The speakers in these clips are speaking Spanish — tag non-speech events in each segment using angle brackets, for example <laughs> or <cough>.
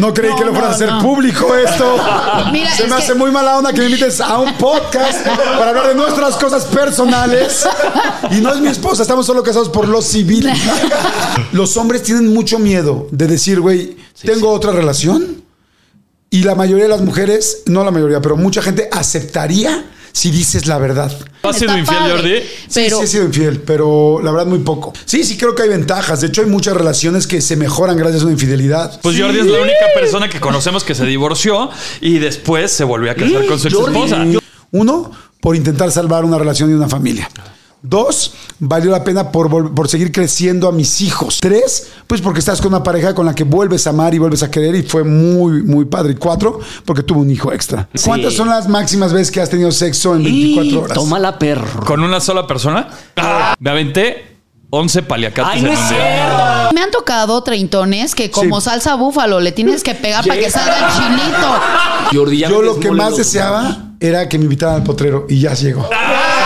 No creí que lo fuera a hacer público esto. <laughs> Mira, Se es me que- hace muy mala onda que me invites a un podcast para hablar de nuestras cosas personales. Y no es mi esposa, estamos solo casados por lo civil. <laughs> Los hombres tienen mucho miedo de decir, güey, tengo otra relación. Y la mayoría de las mujeres, no la mayoría, pero mucha gente aceptaría si dices la verdad. ¿Has sido infiel, padre, Jordi? Pero Sí, sí he sido infiel, pero la verdad muy poco. Sí, sí creo que hay ventajas. De hecho, hay muchas relaciones que se mejoran gracias a una infidelidad. Pues Jordi es la única persona que conocemos que se divorció y después se volvió a casar con su ex esposa. Uno, por intentar salvar una relación y una familia. Dos, valió la pena por, por seguir creciendo a mis hijos. Tres, pues porque estás con una pareja con la que vuelves a amar y vuelves a querer y fue muy, muy padre. Y cuatro, porque tuvo un hijo extra. ¿Cuántas son las máximas veces que has tenido sexo en 24 horas? Toma la perro. ¿Con una sola persona? Me aventé 11 paliacates Ay, no en un día. me han tocado treintones que como Sí. salsa búfalo le tienes que pegar para que salga el chilito. Jordi, Yo lo que más deseaba era que me invitaran al potrero y ya llegó. Bienvenidos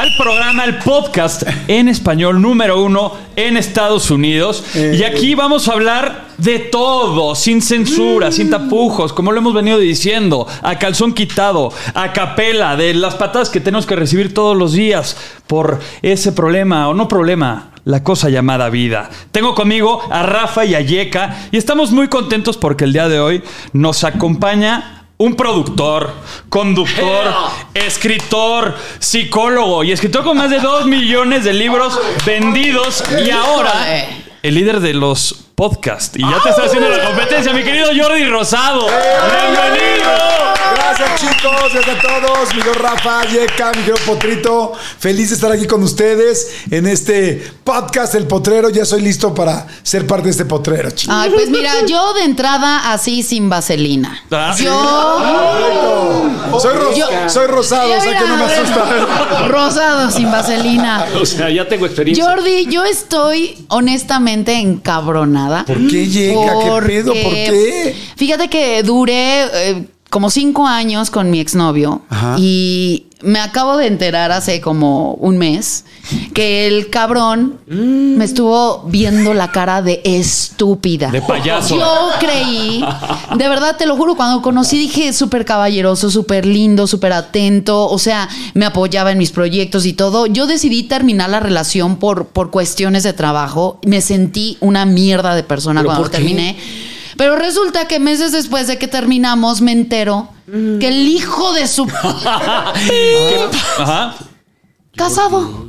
al programa, al podcast en español número uno en Estados Unidos. Y aquí vamos a hablar de todo, sin censura, sin tapujos, como lo hemos venido diciendo, a calzón quitado, a capela, de las patadas que tenemos que recibir todos los días por ese problema, o no problema, la cosa llamada vida. Tengo conmigo a Rafa y a Yeka y estamos muy contentos porque el día de hoy nos acompaña un productor, conductor, escritor, psicólogo y escritor con más de dos millones de libros <laughs> vendidos y ahora el líder de los podcasts. Y ya te está haciendo la competencia, mi querido Jordi Rosado. ¡Bienvenido! Gracias chicos, gracias a todos. Mi querido Rafa, Yeka, mi querido Potrito. Feliz de estar aquí con ustedes en este podcast El Potrero. Ya soy listo para ser parte de este potrero, chicos. Ay, pues mira, yo de entrada así sin vaselina. Ah. Yo Soy, ros- Yo- soy rosado, o sea que no me asusta. Rosado sin vaselina. O sea, ya tengo experiencia. Jordi, yo estoy honestamente encabronada. ¿Por qué llega? ¿Qué pedo? ¿Por qué? Fíjate que duré eh, como cinco años con mi exnovio Ajá. y me acabo de enterar hace como un mes que el cabrón me estuvo viendo la cara de estúpida. De payaso. Yo creí, de verdad te lo juro, cuando conocí dije súper caballeroso, súper lindo, súper atento, o sea, me apoyaba en mis proyectos y todo. Yo decidí terminar la relación por, por cuestiones de trabajo. Me sentí una mierda de persona ¿Pero cuando qué? Pero resulta que meses después de que terminamos me entero que el hijo de su <laughs> Ajá. Casado.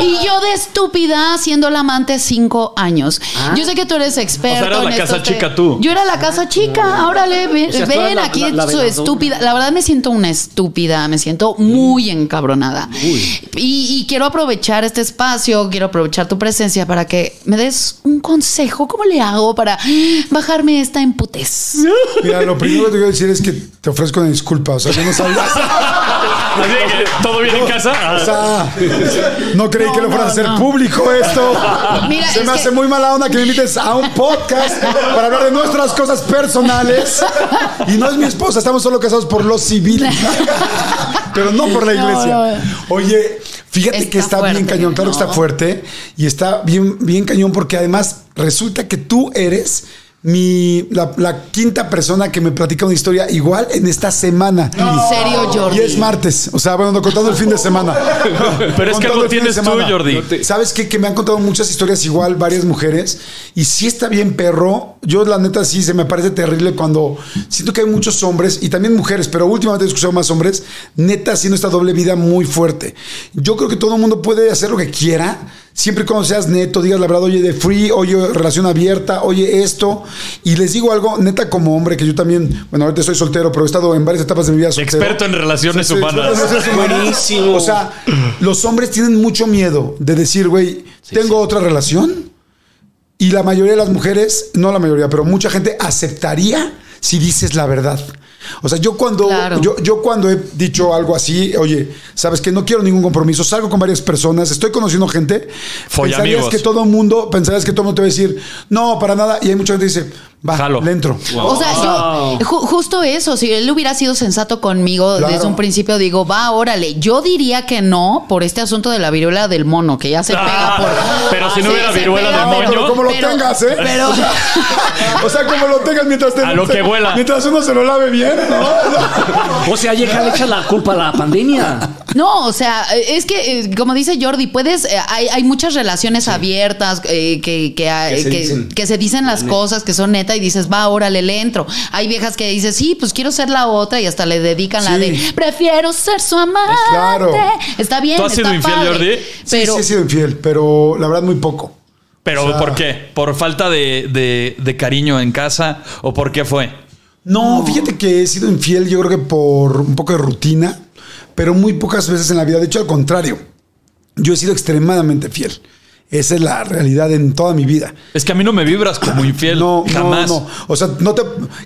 Y yo de estúpida siendo la amante cinco años. Yo sé que tú eres experto. O sea, en la casa te- chica tú. Yo era la casa chica. Ahora le ven, O sea, ven la- aquí la- la su estúpida. La verdad me siento una estúpida. Me siento muy encabronada. Y, y quiero aprovechar este espacio, quiero aprovechar tu presencia para que me des un consejo. ¿Cómo le hago para bajarme esta emputez? Mira, lo primero que te quiero decir es que te ofrezco una disculpa. O sea, yo no sabía. <laughs> Así <laughs> que, ¿Todo bien en casa? O sea, no creí que lo fuera a hacer no. público esto. Mira, Se es me que- hace muy mala onda que me invites a un podcast para hablar de nuestras cosas personales. Y no es mi esposa, estamos solo casados por lo civil. <laughs> Pero no por la No, iglesia. no. Oye, fíjate Está que está bien fuerte, cañón, claro que está ¿no? fuerte. Y está bien, bien cañón porque además resulta que tú eres mi, la, la quinta persona que me platica una historia igual en esta semana. En serio, Jordi. Y es martes. O sea, bueno, no, contando el fin de semana. <laughs> Pero es que algo el fin de tienes tú, semana. Jordi. ¿Sabes qué? Que me han contado muchas historias igual, varias mujeres. Y sí está bien, perro. Yo, la neta, sí se me parece terrible cuando siento que hay muchos hombres y también mujeres, pero últimamente he escuchado más hombres, neta, haciendo esta doble vida muy fuerte. Yo creo que todo el mundo puede hacer lo que quiera. Siempre y cuando seas neto, digas la verdad, oye, de free, oye, relación abierta, oye, esto. Y les digo algo, neta, como hombre, que yo también, bueno, ahorita estoy soltero, pero he estado en varias etapas de mi vida soltero. Experto en relaciones Sí, sí, humanas. relaciones humanas. Buenísimo. O sea, los hombres tienen mucho miedo de decir, güey, tengo otra relación. Y la mayoría de las mujeres, no la mayoría, pero mucha gente aceptaría si dices la verdad. O sea, yo cuando, Claro. yo, yo cuando he dicho algo así, oye, sabes que no quiero ningún compromiso, salgo con varias personas, estoy conociendo gente, Follamigos. pensarías que todo el mundo, pensarías que todo el mundo te va a decir, no, para nada, y hay mucha gente que dice, Va, Jalo. le entro. O sea, yo, ju- justo eso, si él hubiera sido sensato conmigo Claro. desde un principio, digo, va, órale. Yo diría que no por este asunto de la viruela del mono, que ya se pega por. Pero si no se- hubiera viruela del moño. Pero como lo Pero- tengas, ¿eh? pero- O <laughs> sea, o sea, como lo tengas mientras te, A lo que huela. Mientras uno se lo lave bien, ¿no? O sea, llega, le echa la culpa a la pandemia. No, o sea, es que, eh, como dice Jordi, puedes, eh, hay, hay muchas relaciones abiertas eh, que, que, Que se que- dicen. que se dicen las cosas que son neta y dices, va, órale, le entro. Hay viejas que dices, sí, pues quiero ser la otra y hasta le dedican la de, prefiero ser su amante. Claro. Está bien. ¿Tú has sido infiel, padre. Jordi? Pero, sí, sí he sido infiel, pero la verdad muy poco. ¿Pero O sea- por qué? ¿Por falta de, de- de cariño en casa? ¿O por qué fue? No, fíjate que he sido infiel, yo creo que por un poco de rutina, pero muy pocas veces en la vida. De hecho, al contrario, yo he sido extremadamente fiel. Esa es la realidad en toda mi vida. Es que a mí no me vibras como infiel. No, jamás. no, no. O sea, no te.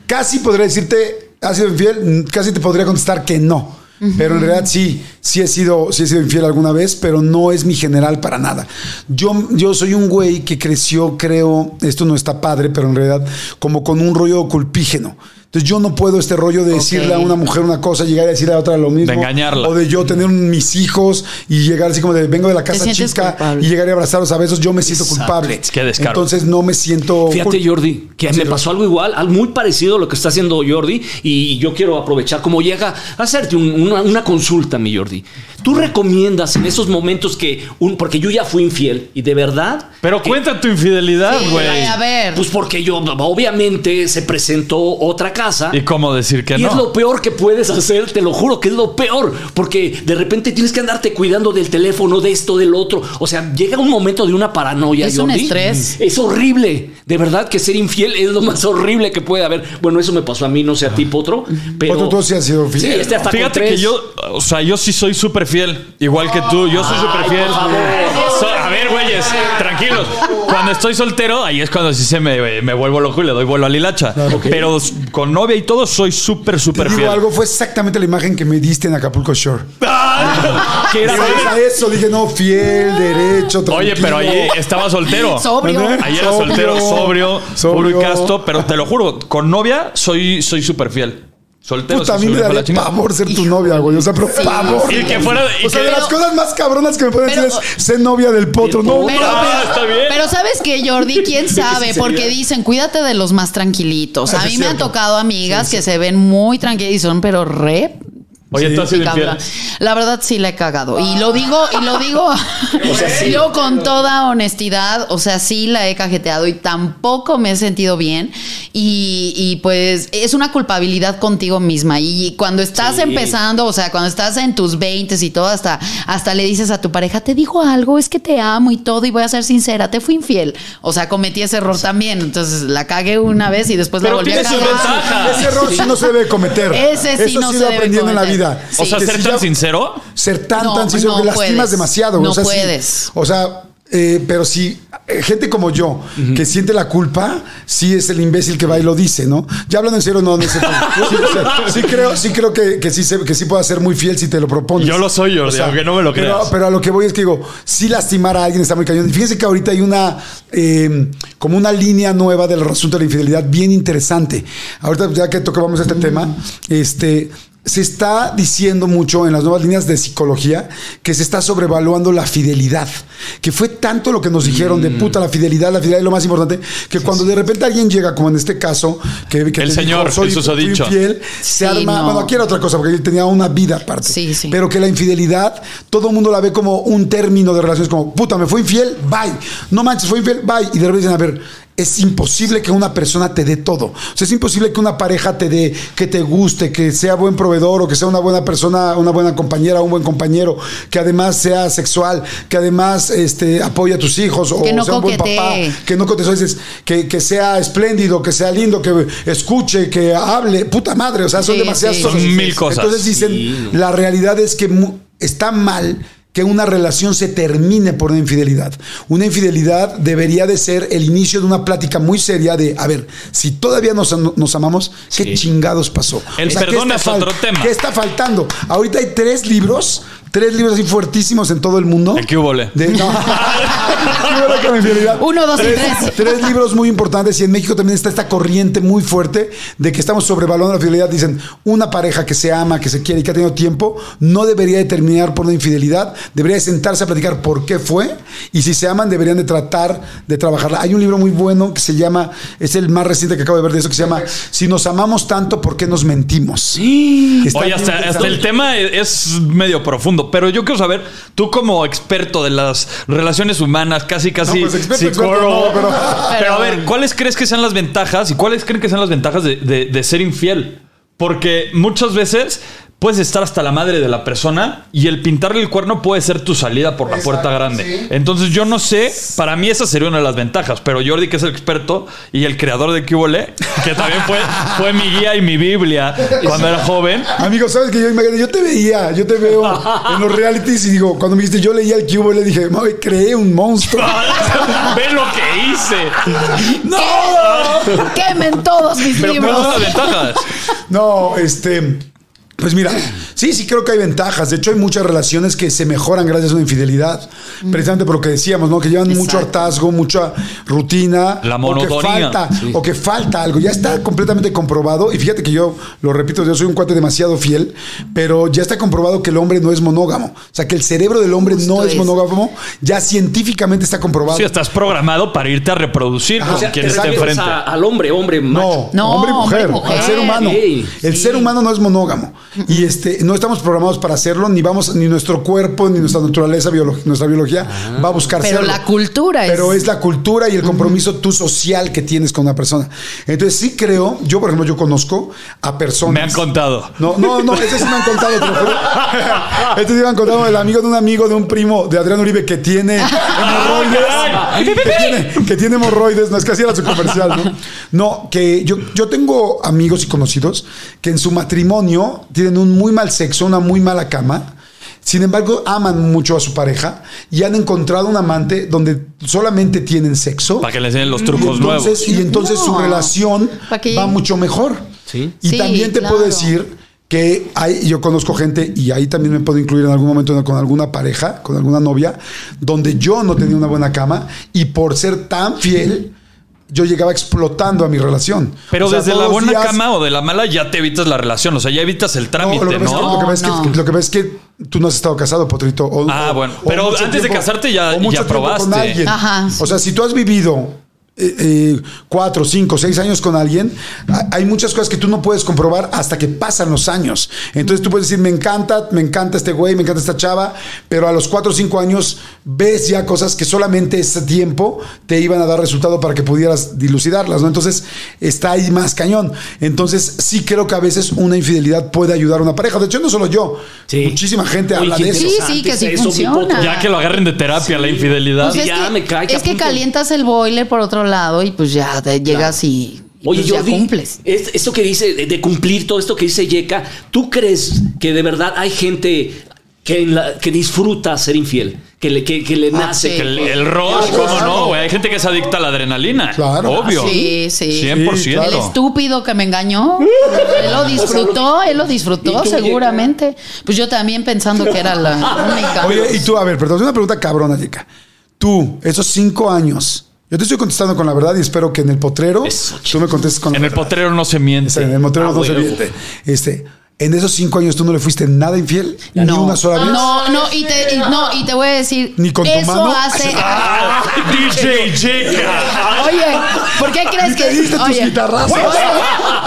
Casi podría decirte, ¿has sido infiel? Casi te podría contestar que no. Pero en realidad sí, sí he sido, sí he sido infiel alguna vez, pero no es mi general para nada. Yo, yo soy un güey que creció, creo, esto no está padre, pero en realidad, como con un rollo culpígeno. Entonces yo no puedo este rollo de decirle a una mujer una cosa, llegar a decirle a otra lo mismo. De engañarla. O de yo tener un- mis hijos y llegar así como de vengo de la casa chica culpable. y llegar a abrazarlos a besos, yo me siento Exacto. culpable. Es que descaro. Entonces no me siento. Fíjate, Jordi, que Sí, me pasó algo igual, algo muy parecido a lo que está haciendo Jordi, y yo quiero aprovechar como llega a hacerte un- una, una consulta, mi Jordi. ¿Tú recomiendas en esos momentos que un, porque yo ya fui infiel y de verdad, Pero que- cuenta tu infidelidad, Sí, güey. a ver. pues porque yo obviamente se presentó otra casa. ¿Y cómo decir que Y no? es lo peor que puedes hacer, te lo juro que es lo peor, porque de repente tienes que andarte cuidando del teléfono, de esto, del otro. O sea, llega un momento de una paranoia. Es un estrés. Es horrible. De verdad que ser infiel es lo más horrible que puede haber. Bueno, eso me pasó a mí, no sé a ti, Potro. Pero Otro, tú sí has sido Sí, fiel. este hasta Fíjate que yo, o sea, yo sí soy súper fiel, igual que tú, yo soy súper fiel. por favor. A güeyes, tranquilos. Cuando estoy soltero, ahí es cuando sí se me, me vuelvo loco y le doy vuelo al hilacha. Pero con novia y todo, soy súper, súper fiel. algo, fue exactamente la imagen que me diste en Acapulco Shore. Que era- Digo, a eso dije, no, fiel, derecho, Oye, tranquilo. pero ahí estaba soltero. <laughs> sobrio. Ahí era soltero, sobrio, Sobrio. puro y casto, pero te lo juro, con novia soy soy súper fiel. Soltero Puta, a sí mí me daría pavor ser tu novia, güey. O sea, pero pavor. Y que fuera- y o sea, que- de las cosas más cabronas que me pueden decir es ser novia del potro. No, Pero, Ah, pero- está bien. pero sabes que Jordi, quién <laughs> sabe, porque dicen, cuídate de los más tranquilitos. Ah, A mí me han tocado amigas que se ven muy tranquilas y son, pero re. Oye, tú has sido infiel. cabrón. La verdad sí la he cagado. Y lo digo, y lo digo <laughs> yo con toda honestidad, o sea, sí la he cajeteado y tampoco me he sentido bien. Y, y, pues es una culpabilidad contigo misma. Y cuando estás empezando, o sea, cuando estás en tus 20 y todo, hasta, hasta le dices a tu pareja, te digo algo, es que te amo y todo, y voy a ser sincera, te fui infiel. O sea, cometí ese error también. Entonces la cagué una vez y después Pero la volví a cagar. Ese error sí no se debe cometer. Ese sí Eso no sí se lo debe aprendiendo en la cometer. Vida. O sea, Que ser si tan ya- sincero. Ser tan, No, tan sincero no que lastimas demasiado. No o sea, sí- puedes. o sea, eh, pero si eh, gente como yo, que siente la culpa, sí es el imbécil que va y lo dice, ¿no? Ya hablando en serio, no, no sé. <laughs> Sí, o sea, sí creo, sí creo que, que sí, que sí pueda ser muy fiel si te lo propones. Yo lo soy, Jordi, aunque no me lo creas. Pero a lo que voy es que digo, si lastimar a alguien está muy cañón. Y fíjense que ahorita hay una, eh, como una línea nueva del asunto de la infidelidad bien interesante. Ahorita, ya que tocamos este tema, este se está diciendo mucho en las nuevas líneas de psicología que se está sobrevaluando la fidelidad. Que fue tanto lo que nos dijeron de puta la fidelidad, la fidelidad es lo más importante, que cuando de repente alguien llega, como en este caso, que, que El señor, el fui susodicho. infiel, se Sí, arma, no. bueno, aquí era otra cosa, porque él tenía una vida aparte. Sí, sí. Pero que la infidelidad, todo el mundo la ve como un término de relaciones, como, puta, me fue infiel, bye. No manches, fue infiel, bye. Y de repente dicen, a ver, es imposible que una persona te dé todo. O sea, es imposible que una pareja te dé, que te guste, que sea buen proveedor o que sea una buena persona, una buena compañera, un buen compañero, que además sea sexual, que además este, apoye a tus hijos o Que no sea un buen papá, que no contestó, dices, que, que sea espléndido, que sea lindo, que escuche, que hable, puta madre, o sea, son Sí, demasiadas sí. cosas. Son mil cosas. Entonces dicen, Sí. la realidad es que está mal que una relación se termine por una infidelidad. Una infidelidad debería de ser el inicio de una plática muy seria de, a ver, si todavía nos, nos amamos, ¿qué Sí. chingados pasó? El ¿qué perdón está es otro tema. ¿Qué está faltando? Ahorita hay tres libros tres libros así fuertísimos en todo el mundo. ¿El qué hubo, le? De, no. ¿Qué hubo con la infidelidad? Uno, dos y tres. Tres libros muy importantes y en México también está esta corriente muy fuerte de que estamos sobrevalorando la fidelidad. Dicen, una pareja que se ama, que se quiere y que ha tenido tiempo, no debería de terminar por una infidelidad, debería de sentarse a platicar por qué fue y si se aman deberían de tratar de trabajarla. Hay un libro muy bueno que se llama, es el más reciente que acabo de ver de eso, que se llama Si nos amamos tanto, ¿por qué nos mentimos? Está Oye, hasta, el tema es medio profundo, pero yo quiero saber, tú como experto de las relaciones humanas, casi casi No, pues, experto, psicólogo, experto, no, pero- pero a ver, ¿cuáles crees que sean las ventajas y cuáles creen que sean las ventajas de, de- de ser infiel? Porque muchas veces puedes estar hasta la madre de la persona y el pintarle el cuerno puede ser tu salida por la puerta grande. sí. Entonces yo no sé, para mí esa sería una de las ventajas, pero Jordi que es el experto y el creador de Cubole, que también fue, <laughs> fue mi guía y mi Biblia cuando era joven. Amigo, ¿sabes que yo? Yo te veía, yo te veo en los realities y digo, cuando me dijiste, yo leía el cubo, le dije, mami, creé un monstruo. <laughs> Ve lo que hice. Quemen todos mis Pero libros. ¿cuáles son las ventajas? <laughs> No, este. Pues mira, sí, sí creo que hay ventajas. De hecho, hay muchas relaciones que se mejoran gracias a una infidelidad. Precisamente por lo que decíamos, ¿no? Que llevan mucho hartazgo, mucha rutina. La O que monotonía. falta, o que falta algo. Ya está completamente comprobado. Y fíjate que yo, lo repito, yo soy un cuate demasiado fiel, pero ya está comprobado que el hombre no es monógamo. O sea, que el cerebro del hombre Justo no es es. monógamo. Ya científicamente está comprobado. Sí, estás programado para irte a reproducir Ah, con O sea, quien te esté refieres enfrente. a- al hombre, hombre, macho. No, No, hombre y mujer, hombre mujer. al ser humano. El sí. ser humano no es monógamo. Y este, no estamos programados para hacerlo, ni vamos, ni nuestro cuerpo, ni nuestra naturaleza, biolo- nuestra biología va a buscar Pero la cultura es- Pero es la cultura y el compromiso tú social que tienes con una persona. Entonces sí creo, yo por ejemplo, yo conozco a personas. Me han contado. No, no, no, ese sí me han contado, te lo juro. <laughs> Este sí me han contado el amigo de un amigo de un primo de Adrián Uribe que tiene <laughs> hemorroides. que, tiene, que tiene hemorroides, no es que así era su comercial, ¿no? No, que yo, yo tengo amigos y conocidos que en su matrimonio tienen un muy mal sexo, una muy mala cama. Sin embargo, aman mucho a su pareja y han encontrado un amante donde solamente tienen sexo. Para que le enseñen los Y trucos entonces, nuevos. y entonces su relación que- va mucho mejor. Sí. Y Sí, también te claro. puedo decir que hay, yo conozco gente, y ahí también me puedo incluir en algún momento con alguna pareja, con alguna novia, donde yo no tenía una buena cama y por ser tan fiel, yo llegaba explotando a mi relación. Pero O sea, desde la buena días- cama o de la mala ya te evitas la relación. O sea, ya evitas el No, trámite, lo que ¿no? pasa es que- lo que pasa es que- No, lo que pasa es que tú no has estado casado, Potrito. o- Ah, bueno. o Pero antes de casarte ya- o mucho ya tiempo con probaste. alguien. Ajá. O sea, si tú has vivido eh, eh, cuatro, cinco, seis años con alguien, ha- hay muchas cosas que tú no puedes comprobar hasta que pasan los años. Entonces tú puedes decir, me encanta, me encanta este güey, me encanta esta chava, pero a los cuatro o cinco años ves ya cosas que solamente ese tiempo te iban a dar resultado para que pudieras dilucidarlas, ¿no? Entonces está ahí más cañón. Entonces sí creo que a veces una infidelidad puede ayudar a una pareja. De hecho, no solo yo, Sí. muchísima gente Oye, habla de eso. Sí, sí, que sí eso, funciona. Ya que lo agarren de terapia, la infidelidad. Pues es Ya que, me cae es que calientas el boiler por otro lado y pues ya te llegas y, y Oye, pues ya Jordi, cumples. es- esto que dice de, de cumplir todo esto que dice Yeka, ¿tú crees que de verdad hay gente que, en la- que disfruta ser infiel? Que le, que, que le Ah, nace. sí. que El, le- el rush, ¿cómo no, güey? Hay gente que es adicta a la adrenalina. Claro. Obvio. Sí, sí. 100%. Sí, claro. El estúpido que me engañó, <laughs> él lo disfrutó, él lo ¿Y disfrutó seguramente. Pues yo también pensando que era la <laughs> única. Oye, y tú, a ver, perdón, es una pregunta cabrona, Yeka. Tú, esos cinco años, yo te estoy contestando con la verdad y espero que en el potrero Eso, tú me contestes con la En el potrero no se miente. En el potrero Ah, no se miente. Este, en esos cinco años tú no le fuiste nada infiel, ni una sola vez. no, no, y te, y- no, y te voy a decir, Ni con tu eso mano. hace. <laughs> <laughs> DJ Chica. Oye, ¿por qué crees Ni te que diste tus oye, oye,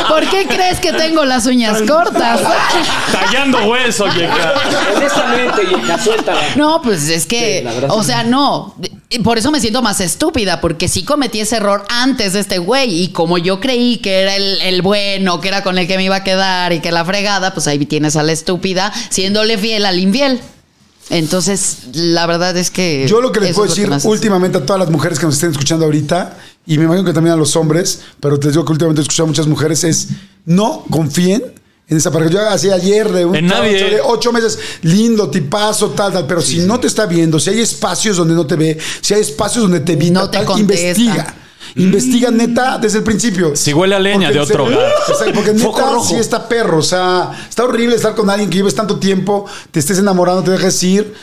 ¿Por qué crees que tengo las uñas cortas? <laughs> Tallando hueso, Chica. Honestamente, Yeka, suéltala. No, pues es que, Sí, o sea, no. Por eso me siento más estúpida, porque sí cometí ese error antes de este güey. Y como yo creí que era el, el bueno, que era con el que me iba a quedar y que la fregada, pues ahí tienes a la estúpida siéndole fiel al infiel. Entonces, la verdad es que. Yo lo que les puedo decir últimamente a todas las mujeres que nos estén escuchando ahorita, y me imagino que también a los hombres, pero te digo que últimamente he escuchado a muchas mujeres, es no confíen en esa pareja. Yo hacía ayer de un En chavo, nadie. de ocho meses, lindo, tipazo, tal, tal, pero si no te está viendo, si hay espacios donde no te ve, si hay espacios donde te evita, No te tal, investiga. Investiga neta desde el principio. Si huele a leña Porque de otro hogar. Porque neta sí está perro. O sea, está horrible estar con alguien que lleves tanto tiempo, te estés enamorando, te dejes ir,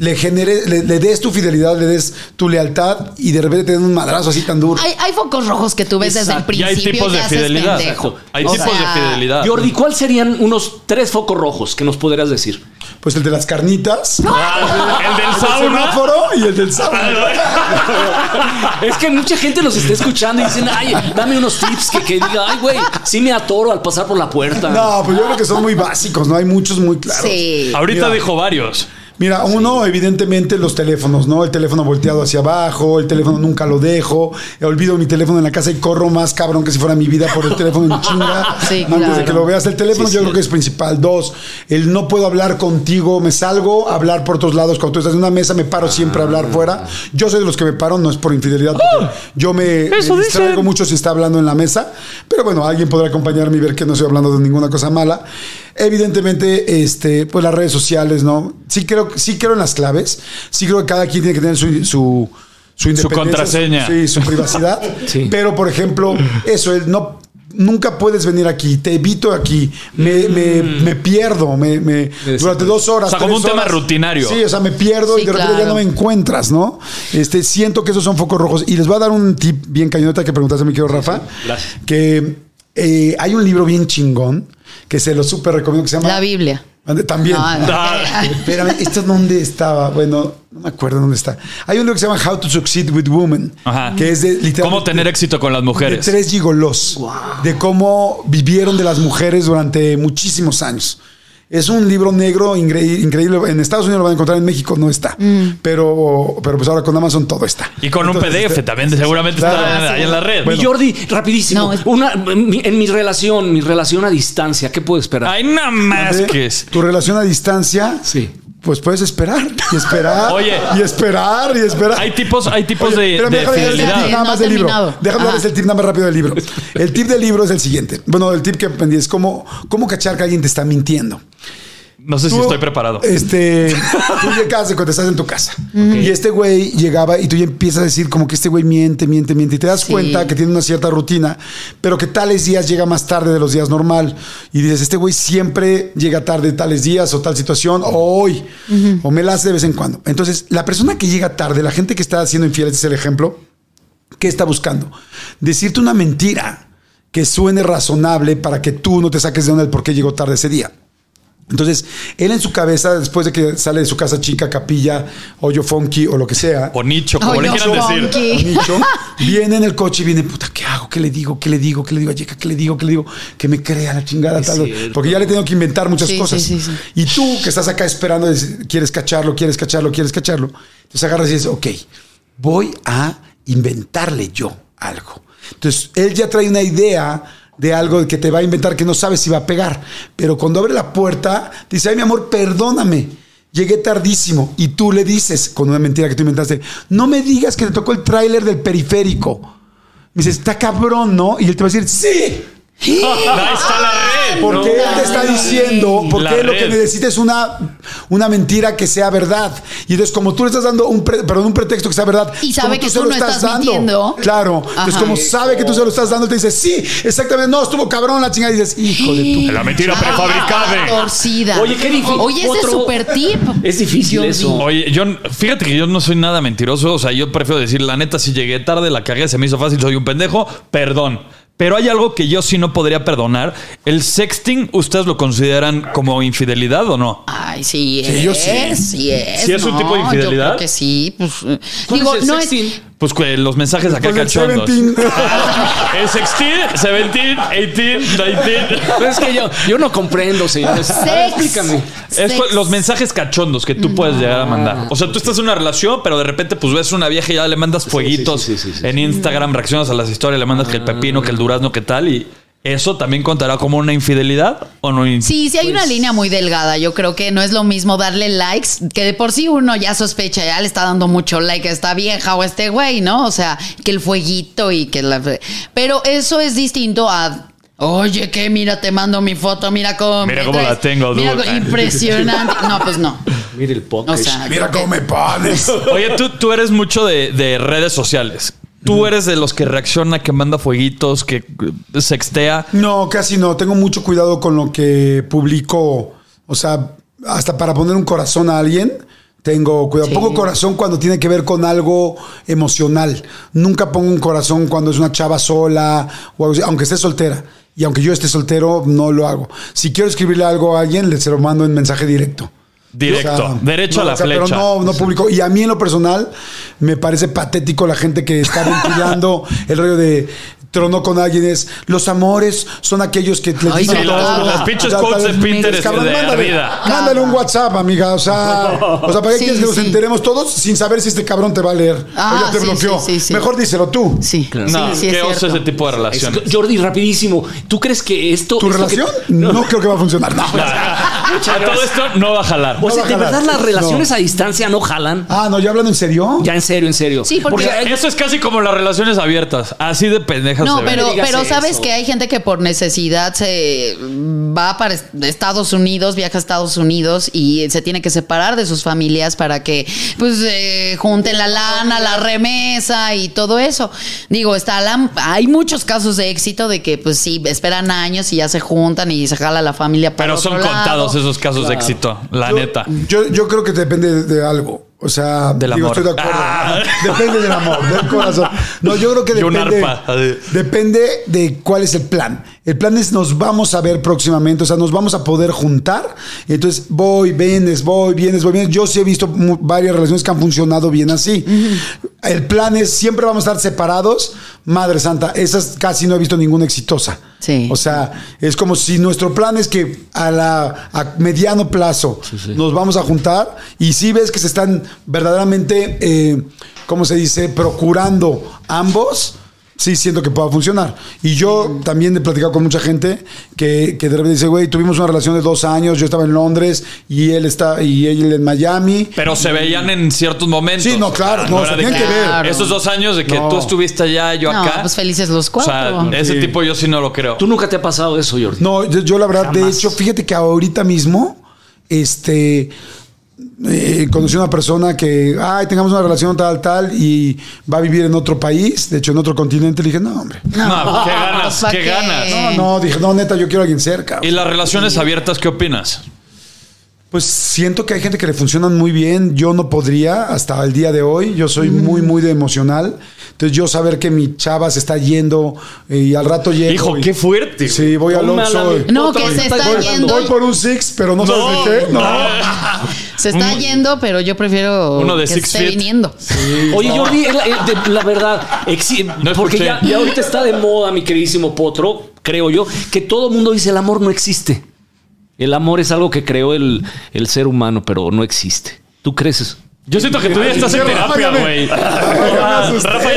le genere, le, le des tu fidelidad, le des tu lealtad y de repente te den un madrazo así tan duro. Hay, hay focos rojos que tú ves desde el Exacto. Y principio. hay tipos de fidelidad. pendejo. Hay O tipos sea, de fidelidad. Jordi, ¿cuáles serían unos tres focos rojos que nos podrías decir? Pues el de las carnitas, Ah, el del el sauna. semáforo y el del sauna. Es que mucha gente los está escuchando y dicen, ay, dame unos tips que, que diga, ay, güey, sí me atoro al pasar por la puerta. No, pues yo creo que son muy básicos, ¿no? Hay muchos muy claros. Sí. Ahorita Mira. dijo varios. Mira, uno, evidentemente, los teléfonos, ¿no? El teléfono volteado hacia abajo, el teléfono nunca lo dejo, olvido mi teléfono en la casa y corro más cabrón que si fuera mi vida por el teléfono en chinga. <laughs> Sí, Antes de que lo veas, el teléfono Sí, yo sí. creo que es principal. Dos, el no puedo hablar contigo, me salgo a hablar por otros lados. Cuando tú estás en una mesa, me paro siempre a hablar fuera. Yo soy de los que me paro, no es por infidelidad, porque yo me, me distraigo mucho si está hablando en la mesa. Pero bueno, alguien podrá acompañarme y ver que no estoy hablando de ninguna cosa mala. Evidentemente, este, pues las redes sociales, ¿no? Sí creo, sí creo en las claves. Sí creo que cada quien tiene que tener su, su, su independencia. contraseña. Sí, su privacidad. <laughs> Sí. Pero, por ejemplo, eso, el no. Nunca puedes venir aquí, te evito aquí, me, me, me pierdo, me, me- durante dos horas. O sea, como un tema rutinario. Sí, o sea, me pierdo Sí, y de repente ya no me encuentras, ¿no? Este, siento que esos son focos rojos. Y les voy a dar un tip bien cañoneta que preguntaste, mi querido Rafa. gracias. Que eh, hay un libro bien chingón que se lo súper recomiendo que se llama. La Biblia. También. No, no. Ah. <laughs> Espérame, ¿esto dónde estaba? Bueno, no me acuerdo dónde está. Hay un libro que se llama How to Succeed with Women, Ajá. que es de literalmente ¿Cómo tener éxito con las de mujeres? tres gigolos, de cómo vivieron de las mujeres durante muchísimos años. Es un libro negro incre- increíble. En Estados Unidos lo van a encontrar, en México no está. Pero, pero pues ahora con Amazon todo está. Y con un PDF este, también, seguramente Claro. está ahí en la red. Mi Jordi, rapidísimo. No, es- Una, en, mi, relación, mi relación a distancia, ¿qué puedo esperar? Ay, nada más que es. Tu relación a distancia, Sí. Pues puedes esperar y esperar <laughs> Oye. y esperar y esperar. Hay tipos, hay tipos Oye, de, de el tip nada no más ha del libro. Déjame darles el tip nada más rápido del libro. El tip del libro es el siguiente. Bueno, el tip que aprendí es cómo, cómo cachar que alguien te está mintiendo. No sé si estoy preparado. Este, <laughs> tú llegas de cuando estás en tu casa. Y este güey llegaba y tú ya empiezas a decir como que este güey miente, miente, miente. Y te das Sí. cuenta que tiene una cierta rutina, pero que tales días llega más tarde de los días normal. Y dices, este güey siempre llega tarde tales días o tal situación, o hoy, o me la hace de vez en cuando. Entonces, la persona que llega tarde, la gente que está siendo infiel, ese es el ejemplo, ¿qué está buscando? Decirte una mentira que suene razonable para que tú no te saques de onda el por qué llegó tarde ese día. Entonces, él en su cabeza, después de que sale de su casa chica, capilla, hoyo funky o lo que sea, O nicho, como Ay, le quieran decir. funky. o nicho, <laughs> viene en el coche y viene, puta, ¿qué hago? ¿Qué le digo? ¿Qué le digo? ¿Qué le digo a Yeka? ¿Qué le digo? ¿Qué le digo? Que me crea la chingada. Tal, porque ya le tengo que inventar muchas Sí, cosas. sí, sí, sí. Y tú que estás acá esperando, quieres cacharlo, quieres cacharlo, quieres cacharlo. Entonces agarras y dices, ok, voy a inventarle yo algo. Entonces él ya trae una idea de algo que te va a inventar que no sabes si va a pegar. Pero cuando abre la puerta, dice, ay mi amor, perdóname. Llegué tardísimo y tú le dices, con una mentira que tú inventaste, no me digas que te tocó el tráiler del periférico. Me dice, está cabrón, ¿no? Y él te va a decir, sí. <laughs> Ahí está la red. Porque ¿no? él te está diciendo, porque lo que necesita es una, una mentira que sea verdad. Y entonces, como tú le estás dando un, pre- perdón, un pretexto que sea verdad, Y sabe como que se tú lo no estás mintiendo. Claro. Entonces, Ajá. como sabe que tú se lo estás dando, te dice, sí, exactamente, no, estuvo cabrón la chingada. Y dices, hijo de tu. La mentira Ah, prefabricada. Torcida. Oye, qué difícil. Oye, ese es Otro- super tip. Es difícil Jordi. eso. Oye, yo, fíjate que yo no soy nada mentiroso. O sea, yo prefiero decir, la neta, si llegué tarde, la cagué, se me hizo fácil, soy un pendejo, perdón. Pero hay algo que yo sí no podría perdonar. ¿El sexting, ustedes lo consideran como infidelidad o no? Ay, sí, Sí, es. yo sí. Sí es. ¿Sí es un tipo de infidelidad? Yo creo que sí. Pues, ¿Cuál digo, es el no sexting? es. Pues los mensajes acá Pues el cachondos. 17. El 16, 17, 18, 19. Pero es que yo, yo no comprendo, señores. Sex. Explícame. Sex. los mensajes cachondos que tú puedes llegar a mandar. O sea, tú estás en una relación, pero de repente pues ves una vieja y ya le mandas fueguitos sí, sí, sí, sí. en Instagram, reaccionas a las historias, le mandas que el pepino, que el durazno, que tal y eso también contará como una infidelidad o no. Sí, sí hay una línea muy delgada. Yo creo que no es lo mismo darle likes, que de por sí uno ya sospecha, ya le está dando mucho like a esta vieja o a este güey, ¿no? O sea, que el fueguito y que la... Pero eso es distinto a... Oye, que mira, te mando mi foto, mira cómo... Mira cómo traes". la tengo, Mira, dude. impresionante. <laughs> No, pues no. Mire el O podcast. sea, Mira cómo me pones. Oye, tú, tú eres mucho de, de redes sociales. ¿Tú eres de los que reacciona, que manda fueguitos, que eh, sextea? No, casi no. Tengo mucho cuidado con lo que publico. O sea, hasta para poner un corazón a alguien, tengo cuidado. Sí. Pongo corazón cuando tiene que ver con algo emocional. Nunca pongo un corazón cuando es una chava sola, o algo así, aunque esté soltera. Y aunque yo esté soltero, no lo hago. Si quiero escribirle algo a alguien, le se lo mando en mensaje directo. Directo, O sea, derecho no, a la o sea, flecha. Pero no, no publico. Y a mí en lo personal me parece patético la gente que está ventilando el rollo de tronó con alguien es los amores son aquellos que le dicen sí, todo. las- las pinches quotes de Pinterest Cabrón, de mándale, vida. mándale un WhatsApp, amiga. O sea, <laughs> o sea, ¿para qué Sí, quieres que nos enteremos todos sin saber si este cabrón te va a leer? Ah, o ya te sí, bloqueó. sí, sí, sí. Mejor díselo tú. Sí, No, sí, sí, es qué oso cierto. ese tipo de relaciones. Es- Jordi, rapidísimo. ¿Tú crees que esto. ¿Tu esto que- relación? no. creo que va a funcionar. <laughs> No. A todo esto no va a jalar. O sea, ¿de jalar. verdad las relaciones No. a distancia no jalan? Ah, no, ya hablando en serio. Ya en serio, en serio. Sí, porque- Eso es casi como las relaciones abiertas. Así de pendejas No, pero, pero sabes eso. que hay gente que por necesidad se va para est- Estados Unidos, viaja a Estados Unidos y se tiene que separar de sus familias para que pues eh, junten la lana, la remesa y todo eso. Digo, está la- hay muchos casos de éxito de que pues sí, esperan años y ya se juntan y se jala la familia para Pero son lado. contados esos casos de éxito, la Yo- neta. Yo, yo creo que depende de, de algo. O sea, Del digo, amor. estoy de acuerdo. Ah. <laughs> Depende del amor, del corazón. No, yo creo que <laughs> Y un depende. Depende de cuál es el plan. El plan es nos vamos a ver próximamente, o sea, nos vamos a poder juntar. Entonces, voy, vienes, voy, vienes, voy, vienes. Yo sí he visto varias relaciones que han funcionado bien así. El plan es siempre vamos a estar separados. Madre Santa, esas casi no he visto ninguna exitosa. Sí. O sea, es como si nuestro plan es que a la a mediano plazo nos vamos a juntar y si ves que se están verdaderamente, eh, ¿cómo se dice?, procurando ambos. Sí, siento que pueda funcionar. Y yo también he platicado con mucha gente que, que de repente dice, güey, tuvimos una relación de dos años, yo estaba en Londres y él está, y él en Miami. Pero se veían en ciertos momentos. Sí, no, claro, no, era se de tenían que ver. Claro. Esos dos años de que No. tú estuviste allá, yo No, acá. pues felices los o cuatro. sea, ese Sí. tipo yo sí no lo creo. ¿Tú nunca te ha pasado eso, Jordi? No, yo, yo la verdad, de hecho, fíjate que ahorita mismo, este, eh, conocí a una persona que, ay, tengamos una relación tal, tal, y va a vivir en otro país, de hecho, en otro continente. Le dije, no, hombre. No, qué ganas, ¿pa' qué qué? ganas. No, no, dije, no, neta, yo quiero a alguien cerca. ¿Y las relaciones abiertas qué opinas? Pues siento que hay gente que le funcionan muy bien. Yo no podría hasta el día de hoy. Yo soy muy, muy de emocional. Entonces, yo saber que mi chava se está yendo y al rato llego. Hijo, y- qué fuerte. Sí, voy al Oxxo. No, que se está yendo. Voy por un six, pero no, sabes de qué. No. Se está yendo, pero yo prefiero Uno de que six esté feet. viniendo. Oye, Jordi, la, eh, de- la verdad, exi- No porque ya, ya ahorita está de moda, mi queridísimo Potro, creo yo, que todo el mundo dice el amor no existe. El amor es algo que creó el, el ser humano, pero no existe. ¿Tú crees eso? Yo siento que tú ya estás en terapia, güey. Rafa, ya. Rafa te,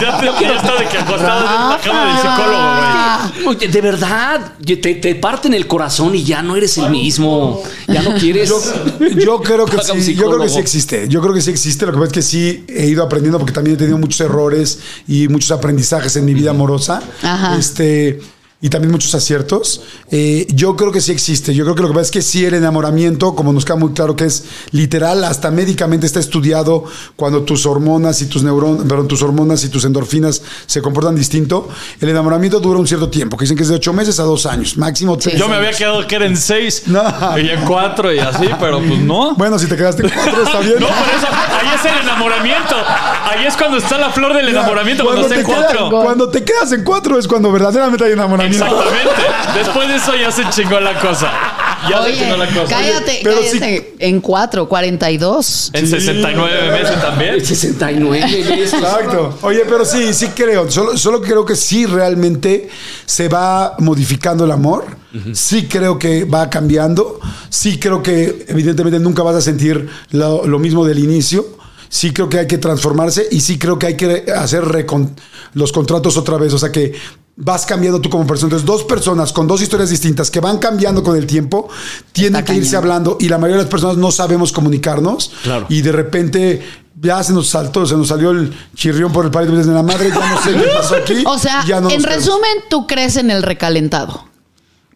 ya te- ya está de que acostado en la cama del psicólogo, güey. De verdad, te, te parten el corazón y ya no eres el mismo. Ya no quieres. Yo creo que sí, yo creo que sí existe. Yo creo que sí existe. Lo que pasa es que sí he ido aprendiendo porque también he tenido muchos errores y muchos aprendizajes en mi vida amorosa. Ajá. Este. Y también muchos aciertos. Eh, yo creo que sí existe. Yo creo que lo que pasa es que sí el enamoramiento, como nos queda muy claro que es literal, hasta médicamente está estudiado cuando tus hormonas y tus neuronas, perdón, tus hormonas y tus endorfinas se comportan distinto. El enamoramiento dura un cierto tiempo, que dicen que es de ocho meses a dos años, máximo tres. Yo me había quedado que eran seis <laughs> No. y en cuatro y así, pero pues no. Bueno, si te quedaste en cuatro, está bien. No, por eso, ahí es el enamoramiento. Ahí es cuando está la flor del enamoramiento, cuando, está en cuatro. cuando te quedas en cuatro es cuando verdaderamente hay enamoramiento. Exactamente. Después de eso ya se chingó la cosa. Ya se chingó la cosa. cállate, pero sí- cállate. En cuatro, 42. En 69 meses también. 69 meses. Exacto. Oye, pero sí, sí creo. Solo, solo creo que sí realmente se va modificando el amor. Sí creo que va cambiando. Sí creo que evidentemente nunca vas a sentir lo, lo mismo del inicio. Sí creo que hay que transformarse y sí creo que hay que hacer recon- los contratos otra vez. O sea que vas cambiando tú como persona. Entonces, dos personas con dos historias distintas que van cambiando con el tiempo tienen Está que irse hablando y la mayoría de las personas no sabemos comunicarnos. Claro. Y de repente ya se nos saltó, se nos salió el chirrión por el palito de la madre, ya no sé qué pasó aquí. <laughs> O sea, ya no en resumen, tú crees en el recalentado.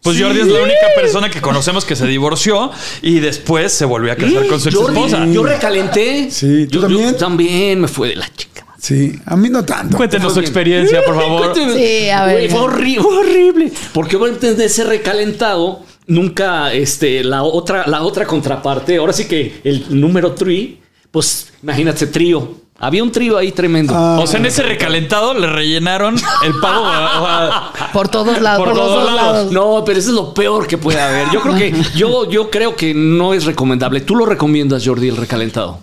Pues Jordi es la única persona que conocemos que se divorció y después se volvió a casar con su ex Jordi, esposa. Yo recalenté. Sí, ¿tú Yo- yo también? también me fue de la chica. Sí, a mí no tanto. Cuéntenos su experiencia, por <laughs> favor. Sí, a ver. Fue, horri- fue horrible. Porque obviamente de ese recalentado, nunca este, la, otra, la otra contraparte, ahora sí que el número 3, pues imagínate, trío. Había un trío ahí tremendo. Ah. O sea, en ese recalentado le rellenaron el pago. o sea, Por todos lados. Por todos dos lados. lados. No, pero eso es lo peor que puede haber. Yo creo que yo, yo creo que no es recomendable. ¿Tú lo recomiendas, Jordi, el recalentado?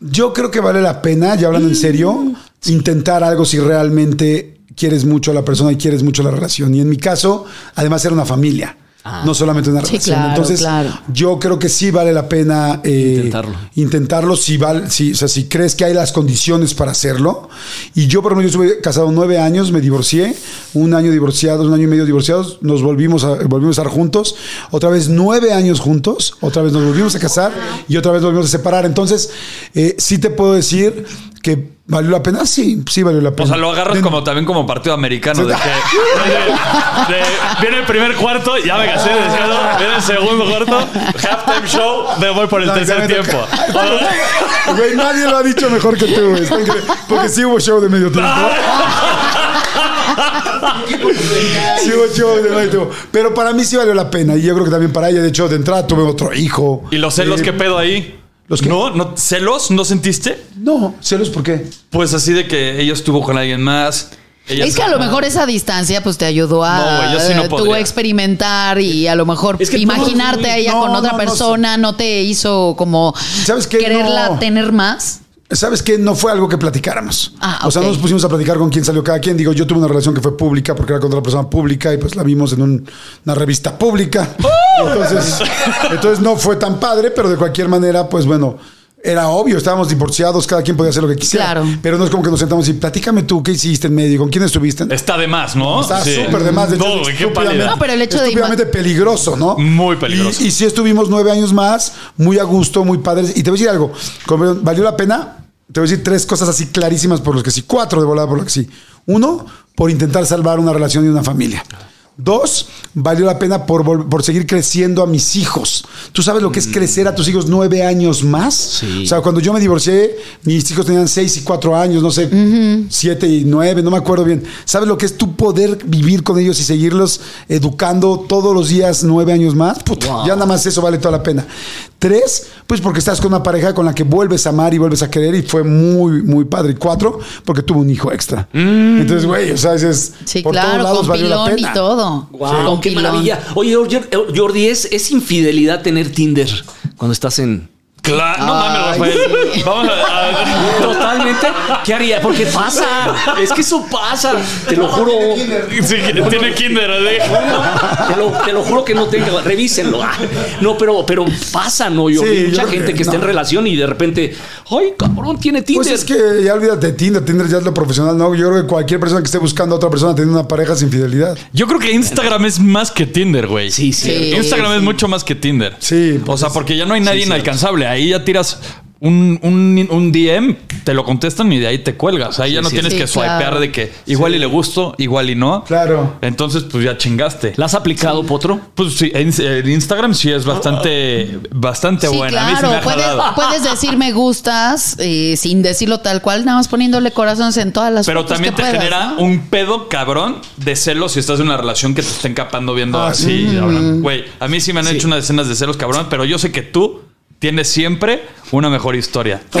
Yo creo que vale la pena, ya hablando en serio, Mm. intentar algo si realmente quieres mucho a la persona y quieres mucho la relación. Y en mi caso, además era una familia. No solamente una Sí, relación. claro, Entonces, claro. yo creo que sí vale la pena eh, Intentarlo. intentarlo si, val- si, o sea, si crees que hay las condiciones para hacerlo. Y yo, por ejemplo, yo estuve casado nueve años, me divorcié, un año divorciados, un año y medio divorciados, nos volvimos a, volvimos a estar juntos, otra vez nueve años juntos, otra vez nos volvimos a casar y otra vez nos volvimos a separar. Entonces, eh, sí te puedo decir que valió la pena, sí, sí valió la pena. o sea, lo agarras De- como también como partido americano. De que <laughs> de- de- viene el primer cuarto, ya me casé, deseado, viene el segundo cuarto, halftime show, me voy por el No, tercer tiempo. <laughs> Güey, nadie lo ha dicho mejor que tú, güey. Porque sí hubo show de medio tiempo. <laughs> Sí hubo show de medio tiempo. Pero para mí sí valió la pena. Y yo creo que también para ella. De hecho, de entrada tuve otro hijo. ¿Y los celos Eh, qué pedo ahí? ¿Los? ¿No? ¿No? ¿Celos? ¿No sentiste? No, celos, ¿por qué? Pues así de que ella estuvo con alguien más. ella Es que a lo mejor esa distancia pues te ayudó a No, sí eh, tú experimentar y a lo mejor Es que imaginarte a ella no, con otra no, no, persona no, te hizo como ¿Sabes qué? quererla No. tener más. ¿Sabes qué? No fue algo que platicáramos. Ah, O sea, no nos pusimos a platicar con quién salió cada quien. Digo, yo tuve una relación que fue pública porque era con otra persona pública y pues la vimos en un- una revista pública. ¡Oh! Entonces, entonces no fue tan padre, pero de cualquier manera, pues bueno, era obvio, estábamos divorciados, cada quien podía hacer lo que quisiera. Claro. Pero no es como que nos sentamos y platícame tú, ¿qué hiciste en medio? ¿Con quién estuviste? Está de más, ¿no? Está Sí. súper de más. De hecho, No, es güey, qué. No, pero el hecho de estúpidamente peligroso, ¿no? Muy peligroso. Y, y sí estuvimos nueve años más, muy a gusto, muy padres. Y te voy a decir algo, ¿valió la pena? Te voy a decir tres cosas así clarísimas por los que sí, cuatro de volada por los que sí. Uno, por intentar salvar una relación y una familia. Dos, valió la pena por, por seguir creciendo a mis hijos. ¿Tú sabes lo que es crecer a tus hijos nueve años más? Sí. O sea, cuando yo me divorcié, mis hijos tenían seis y cuatro años, no sé, siete y nueve, no me acuerdo bien. ¿Sabes lo que es tu poder vivir con ellos y seguirlos educando todos los días nueve años más? Puta, Wow. ya nada más eso vale toda la pena. Tres, pues porque estás con una pareja con la que vuelves a amar y vuelves a querer y fue muy, muy padre. Y cuatro, porque tuvo un hijo extra. Entonces, güey, o sea, es, Sí, por todos claro, lados con valió la y pena. Todo. Wow, con qué pilón. maravilla. Oye, Jordi, Jordi, ¿es, es infidelidad tener Tinder cuando estás en. Claro, no mames, Rafael. sí. Vamos a. a- <laughs> Totalmente. ¿Qué haría? Porque pasa. Es que eso pasa. Te lo juro. Sí, tiene kinder, ¿eh? Te lo, te lo juro que no tenga. Revísenlo. Ah, No, pero, pero pasa, ¿no? Yo Sí, yo mucha gente que, que está en relación y de repente. ¡Ay, cabrón! Tiene Tinder. Pues es que ya olvídate de Tinder, Tinder ya es lo profesional, ¿no? Yo creo que cualquier persona que esté buscando a otra persona teniendo una pareja sin fidelidad. Yo creo que Instagram es más que Tinder, güey. Sí, sí. Sí. Instagram es mucho más que Tinder. Sí, O pues sea, es- porque ya no hay nadie sí. inalcanzable. Ahí ya tiras un, un, un DM, te lo contestan y de ahí te cuelgas. Ahí ya no sí, tienes sí, que swipear claro. de que igual y le gusto, igual y no. Claro. Entonces, pues ya chingaste. ¿La has aplicado, Potro? Pues sí, en, en Instagram sí es bastante, bastante Sí, buena. A mí sí me claro. ha Puedes, puedes decir me gustas eh, sin decirlo tal cual, nada más poniéndole corazones en todas las Pero fotos también que te puedas, genera ¿no? un pedo cabrón de celos si estás en una relación que te estén capando viendo Ah, así. sí. cabrón. Güey, a mí sí me han hecho unas escenas de celos cabrón, pero yo sé que tú tienes siempre una mejor historia. <laughs>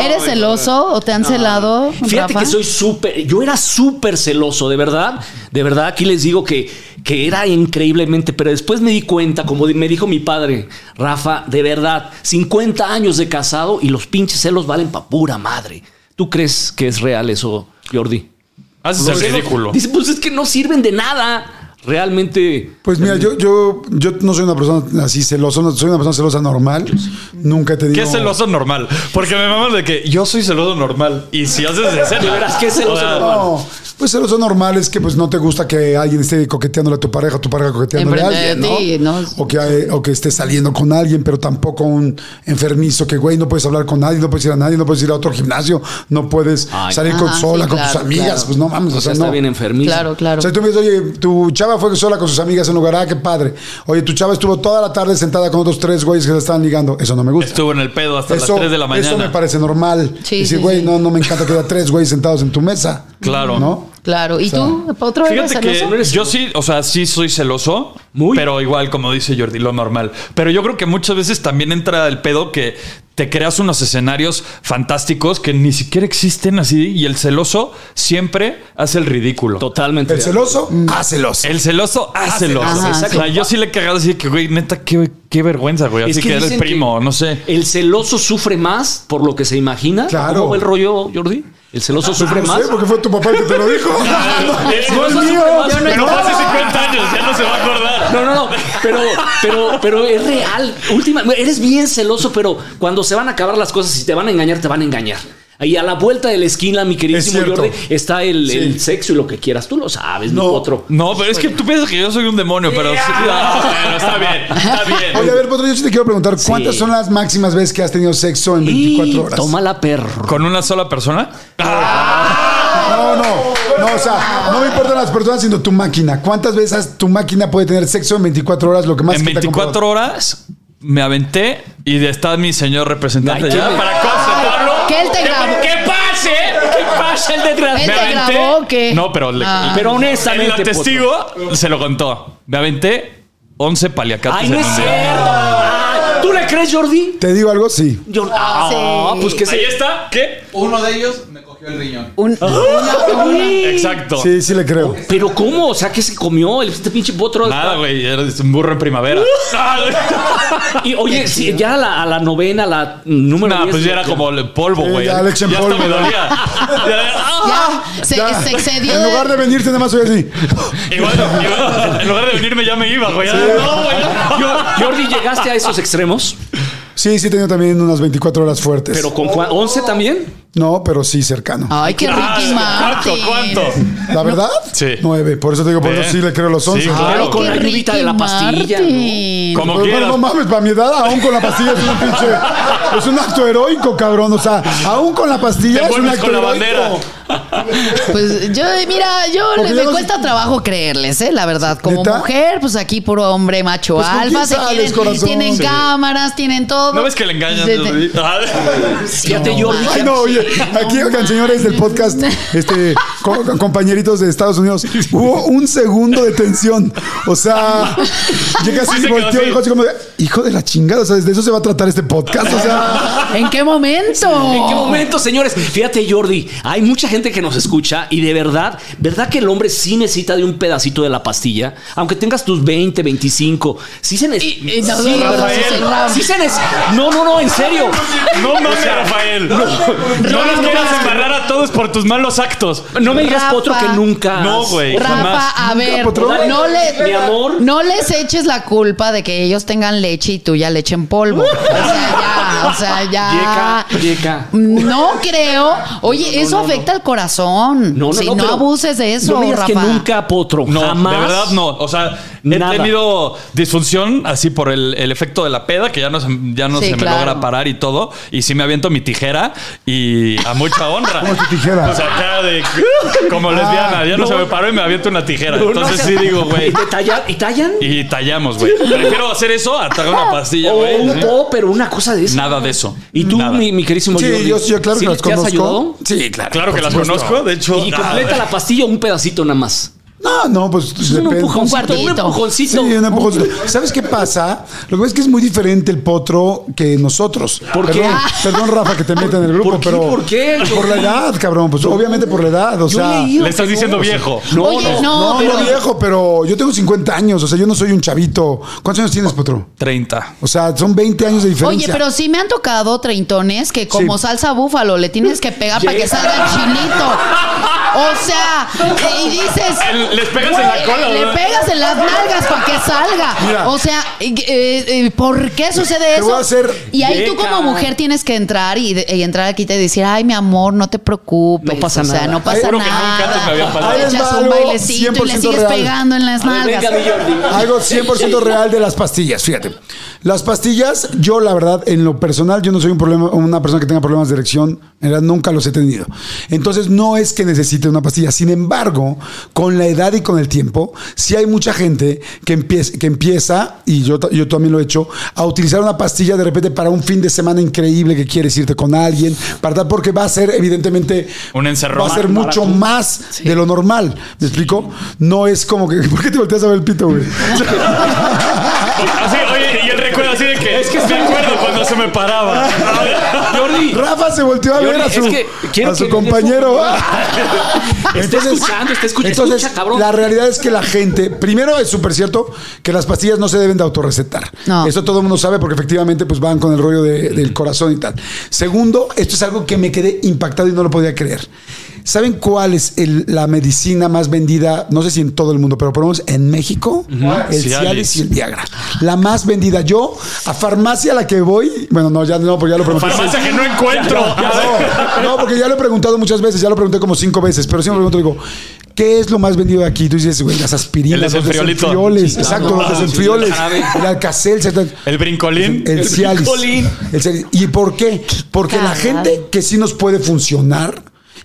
¿Eres celoso o te han celado? Fíjate Rafa? que soy súper, yo era súper celoso, de verdad, de verdad, aquí les digo que, que era increíblemente, pero después me di cuenta, como me dijo mi padre, Rafa, de verdad, 50 años de casado y los pinches celos valen pa' pura madre. ¿Tú crees que es real eso, Jordi? Haces el ridículo. Dice, pues es que no sirven de nada. Realmente. Pues mira, yo, yo, yo no soy una persona así celosa, no- soy una persona celosa normal. Nunca he tenido. ¿Qué es celoso normal? Porque me mamas de que yo soy celoso normal. Y si haces de serio. ¿qué es celoso O sea, normal? No, Pues celoso normal es que pues no te gusta que alguien esté coqueteándole a tu pareja, tu pareja coqueteándole a alguien, ¿no? ti, ¿no? O, que, hay- o que estés saliendo con alguien, pero tampoco un enfermizo que, güey, no puedes hablar con nadie, no puedes ir a nadie, no puedes ir a otro gimnasio, no puedes Ay. salir con sola sí, con tus amigas, claro. pues no mames, o O sea, está no. bien enfermizo. Claro, claro. O sea, tú me dices, oye, tu chava fue sola con sus amigas en un lugar, ah, qué padre. Oye, tu chava estuvo toda la tarde sentada con otros tres güeyes que se estaban ligando. Eso no me gusta. Estuvo en el pedo hasta eso, las 3 de la mañana. eso me parece normal. Sí, Decir, sí, güey, sí. no, no me encanta que haya tres güeyes sentados en tu mesa. Claro. ¿No? Claro. ¿Y O sea, tú? ¿Otro eres Fíjate que celoso? yo sí, o sea, sí soy celoso, Muy. pero igual, como dice Jordi, lo normal. Pero yo creo que muchas veces también entra el pedo que te creas unos escenarios fantásticos que ni siquiera existen así y el celoso siempre hace el ridículo. Totalmente. El celoso, ah, celoso. El celoso, hácelo. Ajá, o sea, yo sí le he cagado así que, güey, neta, qué, qué vergüenza, güey. Es Así que, era el dicen primo, que no sé. El celoso sufre más por lo que se imagina. Claro. ¿Cómo va el rollo, Jordi? El celoso sufre No más. sé, porque fue tu papá el que te lo dijo. <laughs> no es celoso mío. sufre más, Pero hace 50 años, ya no se va a acordar. No, no, no. Pero, pero, pero es real. Última, eres bien celoso, pero cuando se van a acabar las cosas y te van a engañar, te van a engañar. Ahí a la vuelta de la esquina, mi queridísimo Es. Jordi, está el, Sí. el sexo y lo que quieras. Tú lo sabes, No. mi otro. No, pero es que tú piensas que yo soy un demonio, pero sí. No, bueno, está bien, está bien. Oye, a ver, Potro, yo sí te quiero preguntar, ¿cuántas son las máximas veces que has tenido sexo en 24 horas? Tómala, perro. ¿Con una sola persona? No, no, no, o sea, no me importan las personas, sino tu máquina. ¿Cuántas veces tu máquina puede tener sexo en 24 horas? Lo que más En que te ha 24 comprado? horas me aventé y está mi señor representante Ay, ya para constatarlo. Que él te grabó. ¿Qué pase? ¿Qué pasa el desgraciado? Él Me te aventé. grabó o qué? No, pero, le- Ah. Pero honestamente, el testigo se lo contó. Me aventé 11 paliacates Ay, no en es un cierto. día. Ay, ¿Tú le crees, Jordi? ¿Te digo algo? Sí. Yo, ah, sí. pues que Ahí se. está. ¿Qué? Uno de ellos me cogió el riñón. Un- Exacto. Sí, sí le creo. Pero ¿cómo? O sea, ¿qué se comió? El- Este pinche potro. Nada, güey. Eres un burro en primavera. <laughs> Y oye, si ya a la, a la novena, la número Nah, 10, pues ya era como el polvo, Sí, güey. ya le hasta polvo, me ¿no? dolía. Ya- Ya, se, Ya, se excedió. En lugar de venirte, nada más soy así. Igual, igual, en lugar de venirme ya me iba, güey. Ya, No, güey. Yo- Jordi, ¿llegaste a esos extremos? Sí, sí he tenido también unas 24 horas fuertes. ¿Pero con cua- 11 también? No, pero sí cercano. Ay, qué Ah, Ricky ¿Cuánto? Martin. ¿Cuánto? ¿La verdad? Sí. Nueve. Por eso te digo, por Ve. eso sí le creo los 11. Sí, claro. Pero con qué la ayudita de la pastilla, Martin. Como Pero, quieras. no mames, para mi edad, aún con la pastilla es un pinche. Es un acto heroico, cabrón. O sea, aún con la pastilla Te es un vuelves acto con la heroico. bandera. Pues yo, mira, yo le- me cuesta trabajo creerles, ¿eh? La verdad. Como ¿Neta? mujer, pues aquí puro hombre macho Pues, ¿con alfa. Se sales, quieren, corazón? tienen Sí. cámaras, tienen todo. ¿No ves que le engañan? Ah. Fíjate, Jordi. Ay, no, oye, aquí, oigan, señores del podcast, este, co- co- compañeritos de Estados Unidos, hubo un segundo de tensión. O sea, llega Sí así, volteó y dijo así como, de, hijo de la chingada, o sea, de eso se va a tratar este podcast. O sea, ¿En qué momento? ¿En qué momento, señores? Fíjate, Jordi, hay mucha gente que nos escucha y de verdad, ¿verdad que el hombre sí necesita de un pedacito de la pastilla? Aunque tengas tus 20, 25, sí se necesita. No, sí, no, sí, se necesita. No, no, no, en serio. No mames, Rafael. No, nos no, quieras no. embarrar a todos por tus malos actos. No me digas, Rafa. Potro, que nunca. No, güey. Rafa, jamás. a ver, Potro? no, le, Mi amor. no les eches la culpa de que ellos tengan leche y tú ya leche en polvo. O sea, ya, o sea, <laughs> ya. Yeca, yeca. No creo. Oye, eso afecta al corazón. No, no, si no, abuses de eso, No me digas Rafa. que nunca, Potro. No, jamás. de verdad no. O sea, Nada. he tenido disfunción así por el, el efecto de la peda, que ya no, se, ya no Sí, se me logra parar y todo. Y sí me aviento mi tijera y a mucha honra. ¿Cómo tu tijera? O sea, acá de como lesbiana, ya no, no. se me paró y me aviento una tijera. No, Entonces sí digo, güey. ¿Y, tallan- ¿Y tallan? Y tallamos, güey. Prefiero hacer eso a tragar una pastilla, O güey. po, pero una cosa de eso. Nada de eso. ¿Y tú, mi, mi querísimo sí, yo, yo claro ¿Sí que las te has conozco. ayudado? Sí, claro. Claro que las conozco, de hecho. ¿Y ah, completa la pastilla o un pedacito nada más? No, no, pues Un depende. empujoncito, un cuartito. Sí, empujoncito. un empujoncito. ¿Sabes qué pasa? Lo que pasa es que es muy diferente el potro que nosotros. ¿Por perdón, qué? Perdón, Rafa, que te meta en el grupo, ¿Por qué? pero. ¿Por qué? Por la edad, cabrón. Pues obviamente por la edad. O sea. Le estás diciendo viejo. No, Oye, no. no, No, pero- no viejo, pero yo tengo 50 años. O sea, yo no soy un chavito. ¿Cuántos años tienes, potro? 30. O sea, son 20 años de diferencia. Oye, pero sí me han tocado treintones que como Sí. salsa búfalo le tienes que pegar para que salga el chilito. O sea, y dices, les pegas en la cola, Le ¿verdad? pegas en las nalgas para que salga. Mira. o sea, eh, eh, ¿por qué sucede Te voy eso? a hacer- y ahí tú Vieja. como mujer tienes que entrar y, de- y entrar aquí y te decir, ay, mi amor, no te preocupes. No pasa o sea, nada. no pasa Juro que nunca antes me había nada. pasado. Ahí les Echas va un algo bailecito y le 100% sigues real. pegando en las A ver, nalgas. venga, mi Jordi. Algo 100% real de las pastillas, fíjate. Las pastillas, yo la verdad, en lo personal, yo no soy un problema, una persona que tenga problemas de erección, en realidad nunca los he tenido. Entonces no es que necesite una pastilla. Sin embargo, con la edad y con el tiempo, sí hay mucha gente que empieza, que empieza y yo, ta- yo también lo he hecho, a utilizar una pastilla de repente para un fin de semana increíble que quieres irte con alguien, para tal, porque va a ser evidentemente... Un encerrón. Va a ser mucho más de lo normal. ¿Me explico? No es como que... <laughs> ¿Por qué te volteas a ver el pito, güey? <laughs> Así, oye, y el recuerdo así de que. Es que me acuerdo cuando se me paraba. Jordi. Rafa se volteó a Jordi, ver a es su, a su compañero. <laughs> Está escuchando, está escuchando. Entonces, Escucha, cabrón. la realidad es que la gente, primero es súper cierto que las pastillas no se deben de autorrecetar. No. Eso todo el mundo sabe porque efectivamente pues van con el rollo de- del corazón y tal. Segundo, esto es algo que me quedé impactado y no lo podía creer. ¿Saben cuál es el- la medicina más vendida? No sé si en todo el mundo, pero por lo menos en México, el Cialis. Cialis y el Viagra. La más vendida. Yo, a farmacia a la que voy, bueno, no, ya no, porque ya lo pregunté. Farmacia que no encuentro. <laughs> No, no, porque ya lo he preguntado muchas veces, ya lo pregunté como cinco veces, pero siempre me pregunto, digo, ¿qué es lo más vendido aquí? Tú dices, güey, las aspirinas, El los desenfriolito. desenfrioles, Sí, exacto, los Sí, desenfrioles, el el alcacel. El brincolín. el Cialis. Brincolín. El Cialis. ¿Y por qué? Porque la gente que sí nos puede funcionar.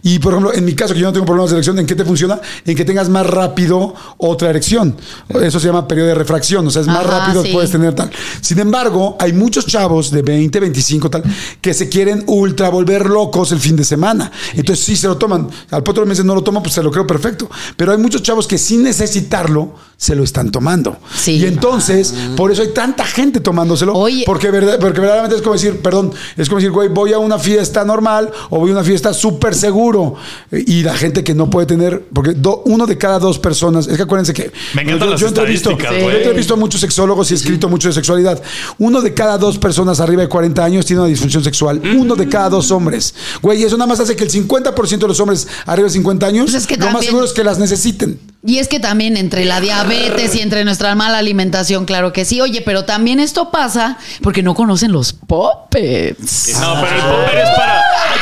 Y por ejemplo, en mi caso, que yo no tengo problemas de erección, ¿en qué te funciona? En que tengas más rápido otra erección. Eso se llama periodo de refracción, o sea, es más Ajá, rápido, sí. puedes tener tal. Sin embargo, hay muchos chavos de 20, 25, tal, que se quieren ultra volver locos el fin de semana. Entonces, sí se lo toman. Al potro meses no lo toman, pues se lo creo perfecto. Pero hay muchos chavos que sin necesitarlo, se lo están tomando. Sí. Y entonces, por eso hay tanta gente tomándoselo. Oye. Porque, verdad, porque verdaderamente es como decir, perdón, es como decir, güey, voy a una fiesta normal o voy a una fiesta súper seguro. Y la gente que no puede tener, porque do- uno de cada dos personas, es que acuérdense que. Me encantan yo, las yo entrevisto, estadísticas, yo güey. entrevisto a muchos sexólogos y he escrito mucho de sexualidad. Uno de cada dos personas arriba de 40 años tiene una disfunción sexual. Uno de cada dos hombres. Güey, y eso nada más hace que el 50% de los hombres arriba de 50 años, Pues es que lo más seguro es que las necesiten. Y es que también entre la diabetes y entre nuestra mala alimentación, claro que sí. Oye, pero también esto pasa porque no conocen los puppets. No, pero el popper es para.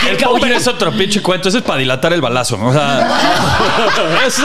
El popper es otro pinche cuento. Ese es para dilatar el balazo. O sea, <laughs> ese,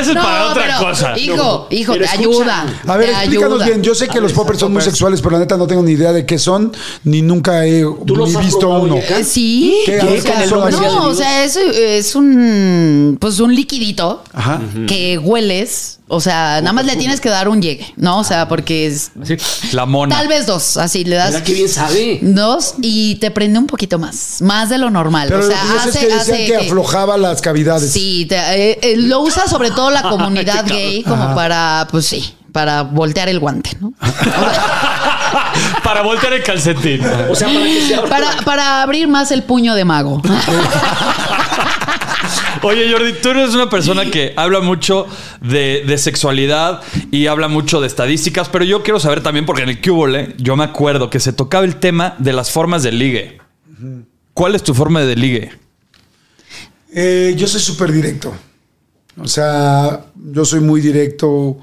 ese es para otra pero, cosa. Hijo, hijo, pero te escucha. ayuda. A ver, te explícanos ayuda. bien. Yo sé que los poppers son muy sexuales, pero la neta no tengo ni idea de qué son, ni nunca he los ni has visto probado, uno. Eh, Sí. ¿Qué? ¿qué? A ver, ¿cómo Claro. son las no, o sea, es, es un pues un liquidito Ajá. que hueles. O sea, nada más le tienes que dar un llegue, ¿no? O sea, porque es Así. La mona. tal vez dos, así le das Mira qué bien sabe. dos y te prende un poquito más, más de lo normal. Pero o sea, lo que sé es hace, que decían hace que que- aflojaba las cavidades. Sí, te- eh, eh, lo usa sobre todo la <laughs> comunidad gay como para, pues sí, para voltear el guante, ¿no? <laughs> <laughs> <laughs> para voltear el calcetín. O sea, para que sea. Para, para abrir más el puño de mago. <laughs> Oye, Jordi, tú eres una persona que habla mucho de, de sexualidad y habla mucho de estadísticas, pero yo quiero saber también, porque en el Cúbole yo me acuerdo que se tocaba el tema de las formas de ligue. ¿Cuál es tu forma de ligue? Eh, yo soy súper directo. O sea, yo soy muy directo.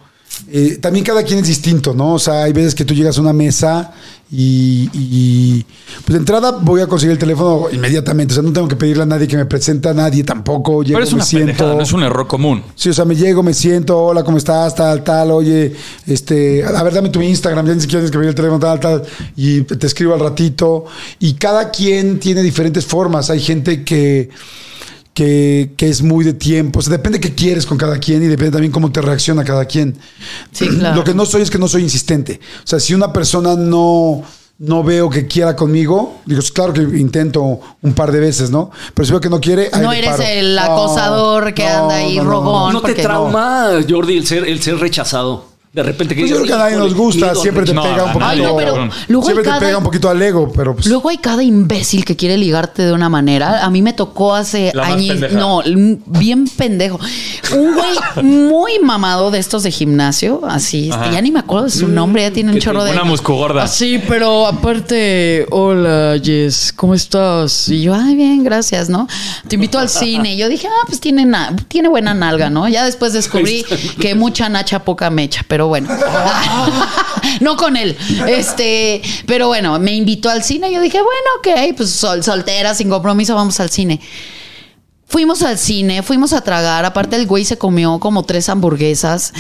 Eh, también cada quien es distinto, ¿no? O sea, hay veces que tú llegas a una mesa y, y, pues de entrada voy a conseguir el teléfono inmediatamente. O sea, no tengo que pedirle a nadie que me presente a nadie tampoco. Llego, Pero es me pendejada, siento. no es un error común. Sí, o sea, me llego, me siento, hola, ¿cómo estás? Tal, tal, oye, este, a ver, dame tu Instagram, ya ni siquiera tienes que pedir el teléfono, tal, tal, y te escribo al ratito. Y cada quien tiene diferentes formas. Hay gente que, que, que es muy de tiempo. O sea, depende qué quieres con cada quien y depende también cómo te reacciona cada quien. Sí, claro. Lo que no soy es que no soy insistente. O sea, si una persona no, no veo que quiera conmigo, digo, "Es claro que intento un par de veces, ¿no? Pero si veo que no quiere, ahí No eres paro. el acosador que anda ahí rogón. ¿No te trauma, Jordi, el ser, el ser rechazado? De repente que Pues yo creo que a nadie nos "Híjole, gusta, siempre te rechazo". No, pega un poquito. Ay, no, pero luego hay siempre te cada- pega un poquito al ego, pero pues. Luego hay cada imbécil que quiere ligarte de una manera. A mí me tocó hace años. No, bien pendejo. Un güey muy mamado de estos de gimnasio, así. este, Ajá. ya ni me acuerdo de su nombre, ya tiene un chorro de. Una muscugorda. Así, pero aparte, hola, Jess, ¿cómo estás? Y yo, ay, bien, gracias, ¿no? Te invito al cine. Y yo dije, ah, pues tiene, na- tiene buena nalga, ¿no? Ya después descubrí que mucha nacha, poca mecha, pero bueno. <laughs> no con él. Este, pero bueno, me invitó al cine. Yo dije, bueno, ok, pues sol, soltera, sin compromiso, vamos al cine. Fuimos al cine, fuimos a tragar. Aparte, el güey se comió como tres hamburguesas.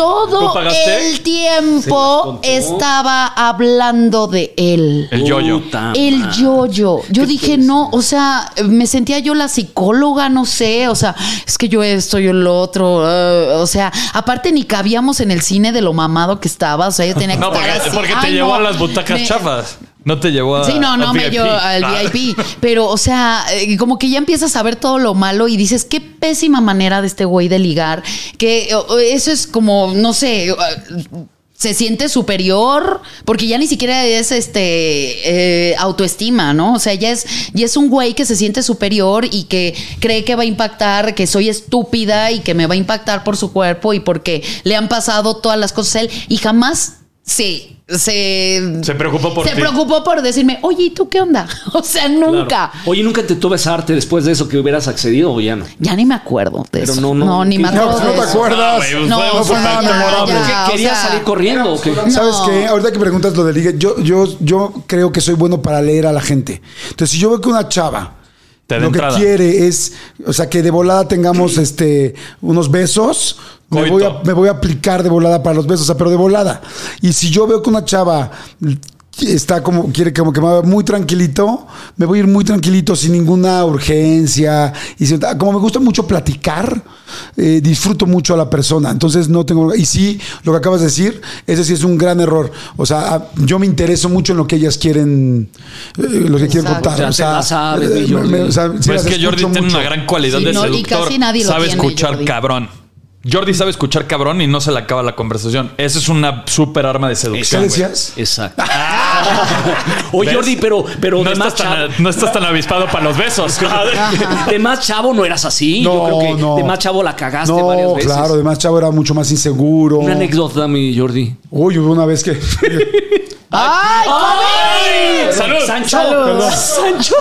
Todo el tiempo estaba hablando de él. El yoyo. Puta El yo-yo. Yo dije, no, o sea, me sentía yo la psicóloga, no sé, o sea, es que yo esto, yo lo otro, eh, o sea, aparte ni cabíamos en el cine de lo mamado que estaba, o sea, yo tenía que No, estar porque, así. porque te Ay, llevó no. a las butacas Me- chafas. No te llevó a. Sí, no, no me VIP. dio al Ah. VIP. Pero, o sea, eh, como que ya empiezas a ver todo lo malo y dices, qué pésima manera de este güey de ligar. Que eso es como, no sé. eh, Se siente superior porque ya ni siquiera es este eh, autoestima, ¿no? O sea, ya es, ya es un güey que se siente superior y que cree que va a impactar, que soy estúpida y que me va a impactar por su cuerpo y porque le han pasado todas las cosas a él y jamás se, se, Se preocupó por se ti. preocupó por decirme, oye, ¿y tú qué onda? <laughs> O sea, nunca. Claro. Oye, ¿nunca intentó besarte después de eso que hubieras accedido o ya no? Ya ni me acuerdo de Pero eso. no, no, ni me ¿qué- No, acuerdo pues no te acuerdas. No, No, fue- o fue nada ya, memorable. ya, ¿Qué, o ¿Querías sea, salir corriendo o qué? ¿Sabes No. qué? Ahorita que preguntas lo de ligue, yo, yo, yo creo que soy bueno para leer a la gente. Entonces, si yo veo que una chava Te lo que quiere es, o sea, que de volada tengamos <clears throat> este unos besos, me voy, a, me voy a aplicar de volada para los besos, o sea, pero de volada. Y si yo veo que una chava está como quiere como que me vaya muy tranquilito, me voy a ir muy tranquilito sin ninguna urgencia y sin- como me gusta mucho platicar, eh, disfruto mucho a la persona, entonces no tengo y sí, lo que acabas de decir, ese sí es un gran error. O sea, a- yo me intereso mucho en lo que ellas quieren eh, lo que quieren contar, Ya o te sea, la sabes, eh, me- o sea, sí Pues es que Jordi tiene mucho. una gran cualidad Sí, de no, y seductor. casi nadie lo sabe tiene, escuchar Jordi. cabrón. Jordi sabe escuchar cabrón y no se le acaba la conversación. Esa es una súper arma de ¿Qué seducción. güey. decías? Exacto. <laughs> Oye, ¿Ves? Jordi, pero, pero no, de, más estás chavo, tan, no estás tan avispado para los besos. <laughs> de más chavo no eras así. No, Yo creo que no. de más chavo la cagaste No, varias veces. claro, además chavo era mucho más inseguro. Una anécdota, mi Jordi. Uy, hubo una vez que <laughs> ¡Ay, ¡Ay! ¡Salud! ¡Sancho! Salud. ¡Sancho!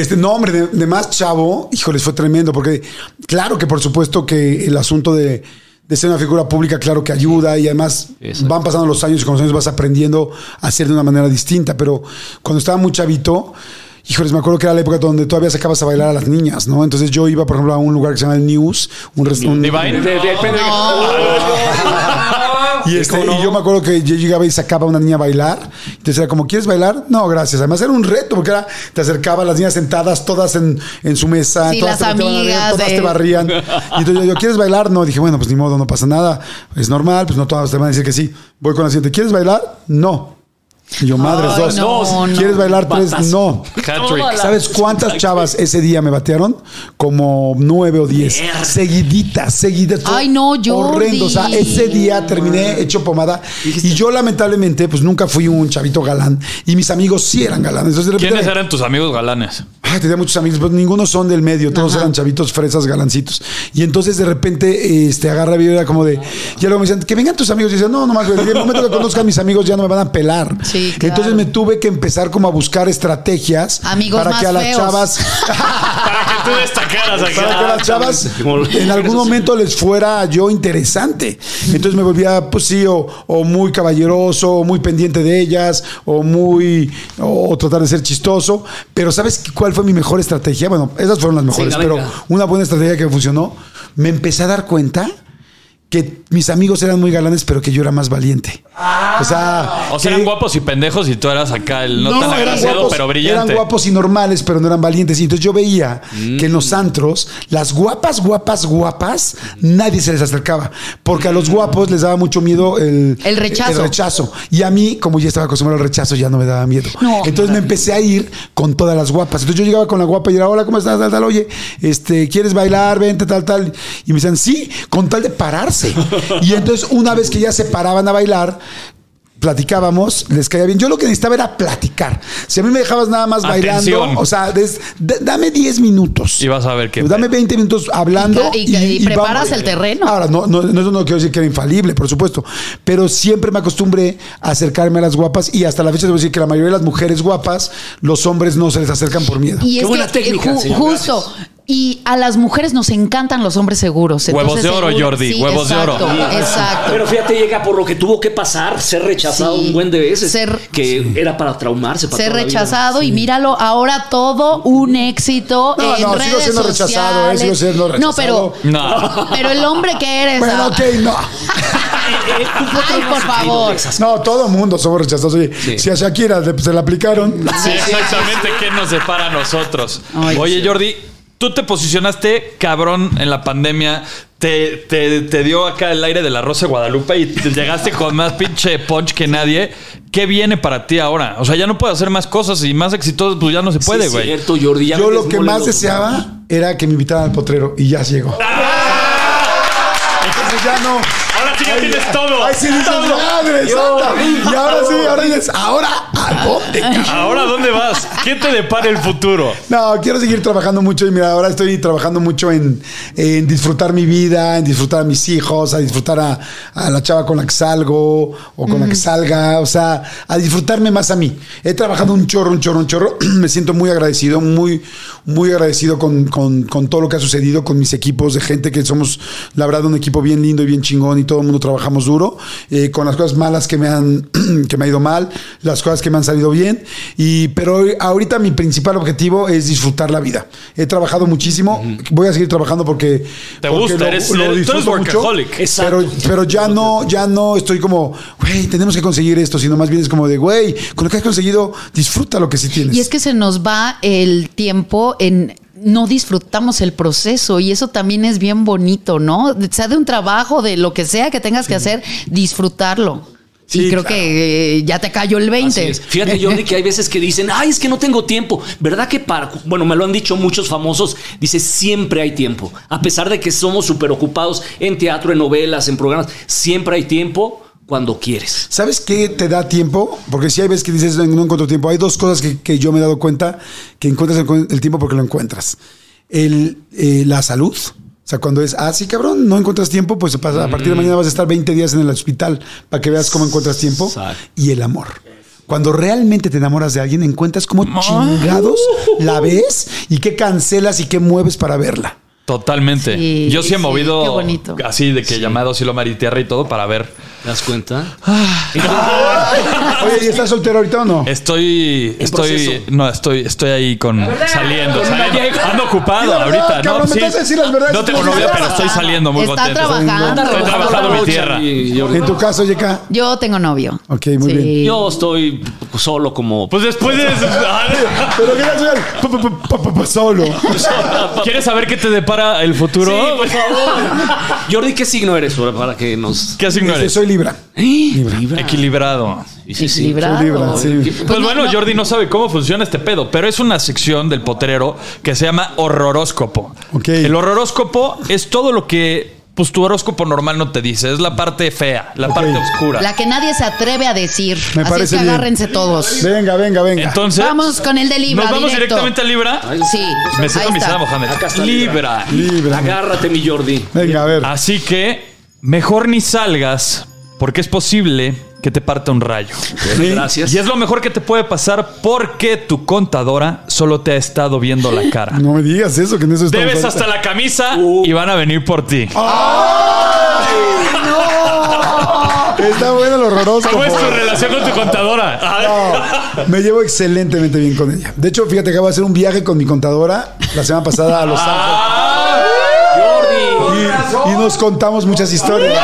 Este, no, hombre, de, de más chavo, híjoles, fue tremendo, porque claro que por supuesto que el asunto de, de ser una figura pública, claro que ayuda y además Exacto. van pasando los años y con los años vas aprendiendo a hacer de una manera distinta, pero cuando estaba muy chavito, híjoles, me acuerdo que era la época donde todavía sacabas a bailar a las niñas, ¿no? Entonces yo iba, por ejemplo, a un lugar que se llama el News, un restaurante. Divine. Y, este, y yo me acuerdo que yo llegaba y sacaba a una niña a bailar. Entonces era como, ¿quieres bailar? No, gracias. Además era un reto porque era, te acercaba a las niñas sentadas todas en, en su mesa. Sí, todas las te amigas todas de- te barrían. Y entonces yo, yo, ¿quieres bailar? No, dije, bueno, pues ni modo, no pasa nada. Es normal, pues no todas te van a decir que sí. Voy con la siguiente. ¿Quieres bailar? No. Y yo, madres, dos. no, no. ¿Quieres bailar tres? Batazo. No. Hat-trick. ¿Sabes cuántas chavas ese día me batearon? Como nueve o diez. Seguiditas, seguidas. Ay, no, Jordi. Horrendo. O sea, ese día terminé hecho pomada. Y yo, lamentablemente, pues nunca fui un chavito galán. Y mis amigos sí eran galanes. Entonces, de repente, ¿Quiénes eran tus amigos galanes? Ay, tenía muchos amigos, pero ninguno son del medio, todos eran chavitos, fresas, galancitos. Y entonces de repente este, agarra y era como de. Ya luego me decían, que vengan tus amigos. Y dicen, no, no más, güey. En el momento que conozca a mis amigos ya no me van a pelar. Sí, claro. Entonces me tuve que empezar como a buscar estrategias Amigos para más que a las feos. chavas. <laughs> Para que tú destacaras Para que a las chavas en algún <laughs> momento les fuera yo interesante. Entonces me volvía, pues sí, o, o muy caballeroso, o muy pendiente de ellas, o muy, o, tratar de ser chistoso. Pero ¿sabes cuál fue mi mejor estrategia? Bueno, esas fueron las mejores, pero una buena estrategia que funcionó, me empecé a dar cuenta que mis amigos eran muy galanes, pero que yo era más valiente. O sea, O sea, que- eran guapos y pendejos y tú eras acá el no, tan eran agraciado, guapos, pero brillante. Eran guapos y normales, pero no eran valientes. Y entonces yo veía que en Mm. los antros, las guapas, guapas, guapas, nadie se les acercaba. Porque a los guapos les daba mucho miedo el, El rechazo. el rechazo. Y a mí, como ya estaba acostumbrado al rechazo, ya no me daba miedo. No. Entonces me empecé a ir con todas las guapas. Entonces yo llegaba con la guapa y era, hola, ¿cómo estás? Tal, tal, oye, este, ¿quieres bailar? Vente, tal, tal. Y me decían, sí, con tal de pararse. Y entonces, una vez que ya se paraban a bailar, platicábamos, les caía bien. Yo lo que necesitaba era platicar. Si a mí me dejabas nada más Atención. bailando, o sea, des- d- dame 10 minutos. Y vas a ver qué dame 20 minutos hablando. Y que- y- y preparas el terreno. Ahora, no, no, no, no quiero decir que era infalible, por supuesto. Pero siempre me acostumbré a acercarme a las guapas y hasta la fecha debo decir que la mayoría de las mujeres guapas, los hombres no se les acercan por miedo. Y Qué es buena que, técnica, eh, ju- señor. justo. Y a las mujeres nos encantan los hombres seguros. Huevos de oro, seguro- Jordi, sí, huevos de oro. exacto. Pero fíjate, llega por lo que tuvo que pasar, ser rechazado Sí. un buen de veces. Ser- que era para traumarse. Para ser rechazado y míralo ahora todo un éxito No, en no, sigo redes siendo rechazado, eh, sociales. sigo siendo No, pero No. pero el hombre que eres. Bueno, ah, ok, no. <laughs> Ay, por favor. No, todo mundo somos rechazados. Oye, Sí. si a Shakira se la aplicaron. Sí, exactamente. ¿Qué nos separa a nosotros? Ay, Oye, sí. Jordi, tú te posicionaste cabrón en la pandemia. Te, te- te dio acá el aire de la Rosa de Guadalupe y te llegaste con más pinche punch que nadie. ¿Qué viene para ti ahora? O sea, ya no puedes hacer más cosas y más exitosos, pues ya no se Sí, puede, es güey. cierto, Jordi. ya Yo me lo que más deseaba era que me invitaran al potrero y ya llegó. Entonces ya no. Ahora sí ya tienes todo. Ay, sí, dices, Todo. madre santa. Y ahora sí, ahora dices, ahora, ¿a dónde? cabrón? Ahora, ¿dónde vas? ¿Qué te depara el futuro? No, quiero seguir trabajando mucho y mira, ahora estoy trabajando mucho en, en disfrutar mi vida, en disfrutar a mis hijos, a disfrutar a, a la chava con la que salgo o con la que salga, o sea, a disfrutarme más a mí. He trabajado un chorro, un chorro, un chorro. <clears throat> Me siento muy agradecido, muy, muy agradecido con, con- con todo lo que ha sucedido, con mis equipos de gente que somos, la verdad, un equipo bien lindo y bien chingón y todo el mundo trabajamos duro, eh, con las cosas malas que me han, <clears throat> que me ha ido mal, las cosas que me han salido bien. Y, pero ahorita mi principal objetivo es disfrutar la vida. He trabajado muchísimo, voy a seguir trabajando porque. Te porque gusta, eres- tú eres workaholic. Exacto. Pero, pero ya no, ya no estoy como, güey, tenemos que conseguir esto, sino más bien es como de, güey, con lo que has conseguido, disfruta lo que sí tienes. Y es que se nos va el tiempo en no disfrutamos el proceso y eso también es bien bonito, ¿no? Sea de un trabajo, de lo que sea que tengas que hacer, disfrutarlo. Sí, y creo claro. que eh, ya te cayó el Así 20. es. Fíjate, Jordi, que hay veces que dicen, ay, es que no tengo tiempo. ¿Verdad que para, bueno, me lo han dicho muchos famosos, dice, siempre hay tiempo. A pesar de que somos súper ocupados en teatro, en novelas, en programas, siempre hay tiempo cuando quieres. ¿Sabes qué te da tiempo? Porque si hay veces que dices no, no encuentro tiempo, hay dos cosas que, que yo me he dado cuenta que encuentras el, el tiempo porque lo encuentras. El, eh, la salud. O sea, cuando es, ah, sí, cabrón, no encuentras tiempo, pues pasa, a partir de mañana vas a estar 20 días en el hospital para que veas cómo encuentras tiempo. Exacto. Y el amor. Cuando realmente te enamoras de alguien, encuentras cómo chingados la ves y qué cancelas y qué mueves para verla. Totalmente. Sí, Yo sí he sí, movido qué bonito. así de que llamado cielo, mar y tierra y todo para ver. ¿Te das cuenta? <laughs> Oye, ¿y estás soltero ahorita o no? Estoy, estoy, proceso. no, estoy, estoy ahí con saliendo, saliendo. Ando ocupado verdad, ahorita. cabrón, no, me sí. decir las verdades. no tengo novia, pero estoy saliendo muy Está contento. trabajando. Estoy trabajando mi tierra. En tu caso, Yeka. Yo tengo novio. Ok, muy Sí. bien. Yo estoy solo como... Pues después de eso, <laughs> Pero pa- solo. <laughs> ¿quieres saber qué te depara el futuro? Sí, por favor. <laughs> Jordi, ¿qué signo eres para que nos... ¿Qué signo Este, eres? soy Libra. Libra. Equilibrado. Sí, sí, sí. Equilibrado. Soy Libra, sí. Pues, no, bueno, no. Jordi no sabe cómo funciona este pedo, pero es una sección del potrero que se llama horroróscopo. Ok. El horroróscopo es todo lo que pues, tu horóscopo normal no te dice. Es la parte fea, la parte oscura. La que nadie se atreve a decir. Me Así parece que bien. agárrense todos. Venga, venga, venga. Entonces, Vamos con el de Libra. nos vamos directo. directamente a Libra. Sí. Me está. Sada Mohamed. Acá está Libra. Libra. Agárrate, mi Jordi. Venga, a ver. Así que mejor ni salgas porque es posible que te parta un rayo. Gracias. Y es lo mejor que te puede pasar porque tu contadora solo te ha estado viendo la cara. No me digas eso, que en eso Debes hasta la camisa Uh. y van a venir por ti. Está bueno el horroroso. ¿Cómo es tu relación con tu contadora? No, me llevo excelentemente bien con ella. De hecho, fíjate que acabo de hacer un viaje con mi contadora la semana pasada a Los Ángeles. Jordi. Y, y nos contamos muchas historias.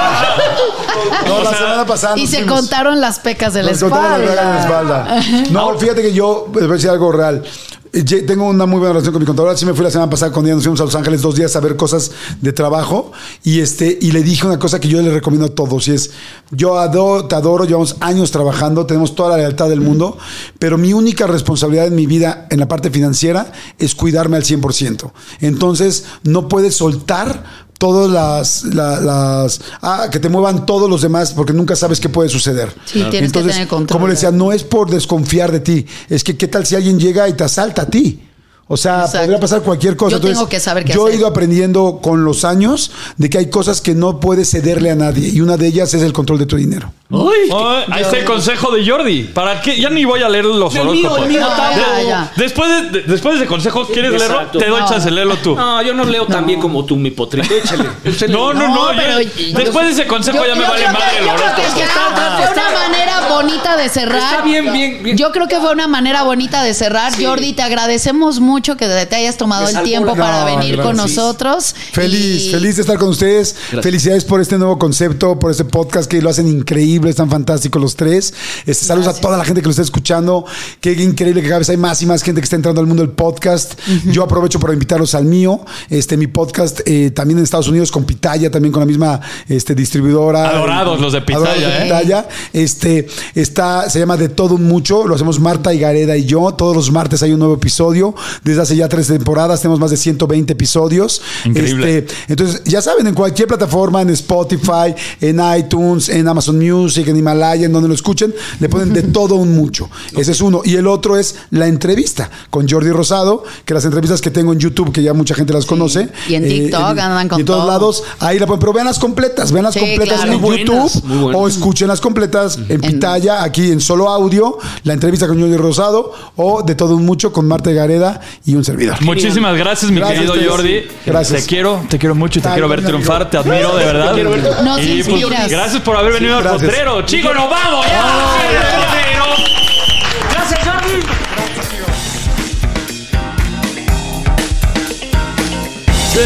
No, la semana pasada. Y nos se fuimos. contaron las pecas de la Nos contaron la espalda. verga en la espalda. No, fíjate que yo, les voy a decir algo real. Eh, ye- Tengo una muy buena relación con mi contadora. Sí me fui la semana pasada con ella, nos fuimos a Los Ángeles dos días a ver cosas de trabajo. Y este, y le dije una cosa que yo le recomiendo a todos. Y es, yo adoro, te adoro, llevamos años trabajando, tenemos toda la lealtad del mundo. Pero mi única responsabilidad en mi vida, en la parte financiera, es cuidarme al 100%. Entonces, no puedes soltar todas las, la- las ah, que te muevan todos los demás, porque nunca sabes qué puede suceder. Sí, tienes que tener control. Como le decía, no es por desconfiar de ti, es que qué tal si alguien llega y te asalta a ti. O sea, Exacto. podría pasar cualquier cosa. Yo tengo que saber qué yo he ido aprendiendo con los años de que hay cosas que no puedes cederle a nadie. Y una de ellas es el control de tu dinero. Ay, Ay, ahí está el consejo de Jordi. ¿Para qué? Ya ni voy a leer los El mío, el mío, está- ya, ya. Después de, de- después de ese consejo, ¿quieres Exacto. leerlo? Te doy No. chance, léelo tú. No, yo no leo tan bien como tú, mi potrito. Échale. <laughs> échale. No, no, no. No, yo- después de ese consejo Yo- ya me vale madre el yo creo que horóscopo. ya fue una manera bonita de cerrar. Está bien, bien, bien. Yo creo que fue una manera bonita de cerrar. Sí. Jordi, te agradecemos mucho que te hayas tomado el tiempo para venir con nosotros. Feliz, Y- feliz de estar con ustedes. Felicidades por este nuevo concepto, por este podcast que lo hacen increíble, están fantásticos los tres. Este, saludos a toda la gente que lo está escuchando. Qué increíble que cada vez hay más y más gente que está entrando al mundo del podcast. Yo aprovecho para invitarlos al mío, este mi podcast eh, también en Estados Unidos con Pitaya, también con la misma este, distribuidora. Adorados los de Pitaya, Adorados de ¿eh? Pitaya. Este está, se llama De Todo Un Mucho. Lo hacemos Marta y Gareda y yo. Todos los martes hay un nuevo episodio. Desde hace ya tres temporadas tenemos más de 120 episodios. Increíble. Este, entonces, ya saben, en cualquier plataforma, en Spotify, en iTunes, en Amazon Music, en Himalaya, en donde lo escuchen, le ponen de <laughs> todo un mucho. Ese es uno. Y el otro es la entrevista con Jordi Rosado, que las entrevistas que tengo en YouTube, que ya mucha gente las conoce. eh, Y en TikTok andan con y en todos todo. lados, ahí la ponen. Pero vean las completas, vean las Sí, completas claro. en Muy YouTube buenas, o escuchen las completas en Pitaya, aquí en solo audio, la entrevista con Jordi Rosado o de todo un mucho con Marta Gareda y un servidor. Muchísimas gracias, mi Gracias querido. Jordi. Gracias. Te quiero, te quiero mucho y te Ay, quiero ver amigo. triunfar. Te admiro de verdad. quiero verte. Nos Y, pues, gracias por haber venido al gracias. potrero. Chicos, nos vamos ya. Potrero. Gracias, Jordi. Tu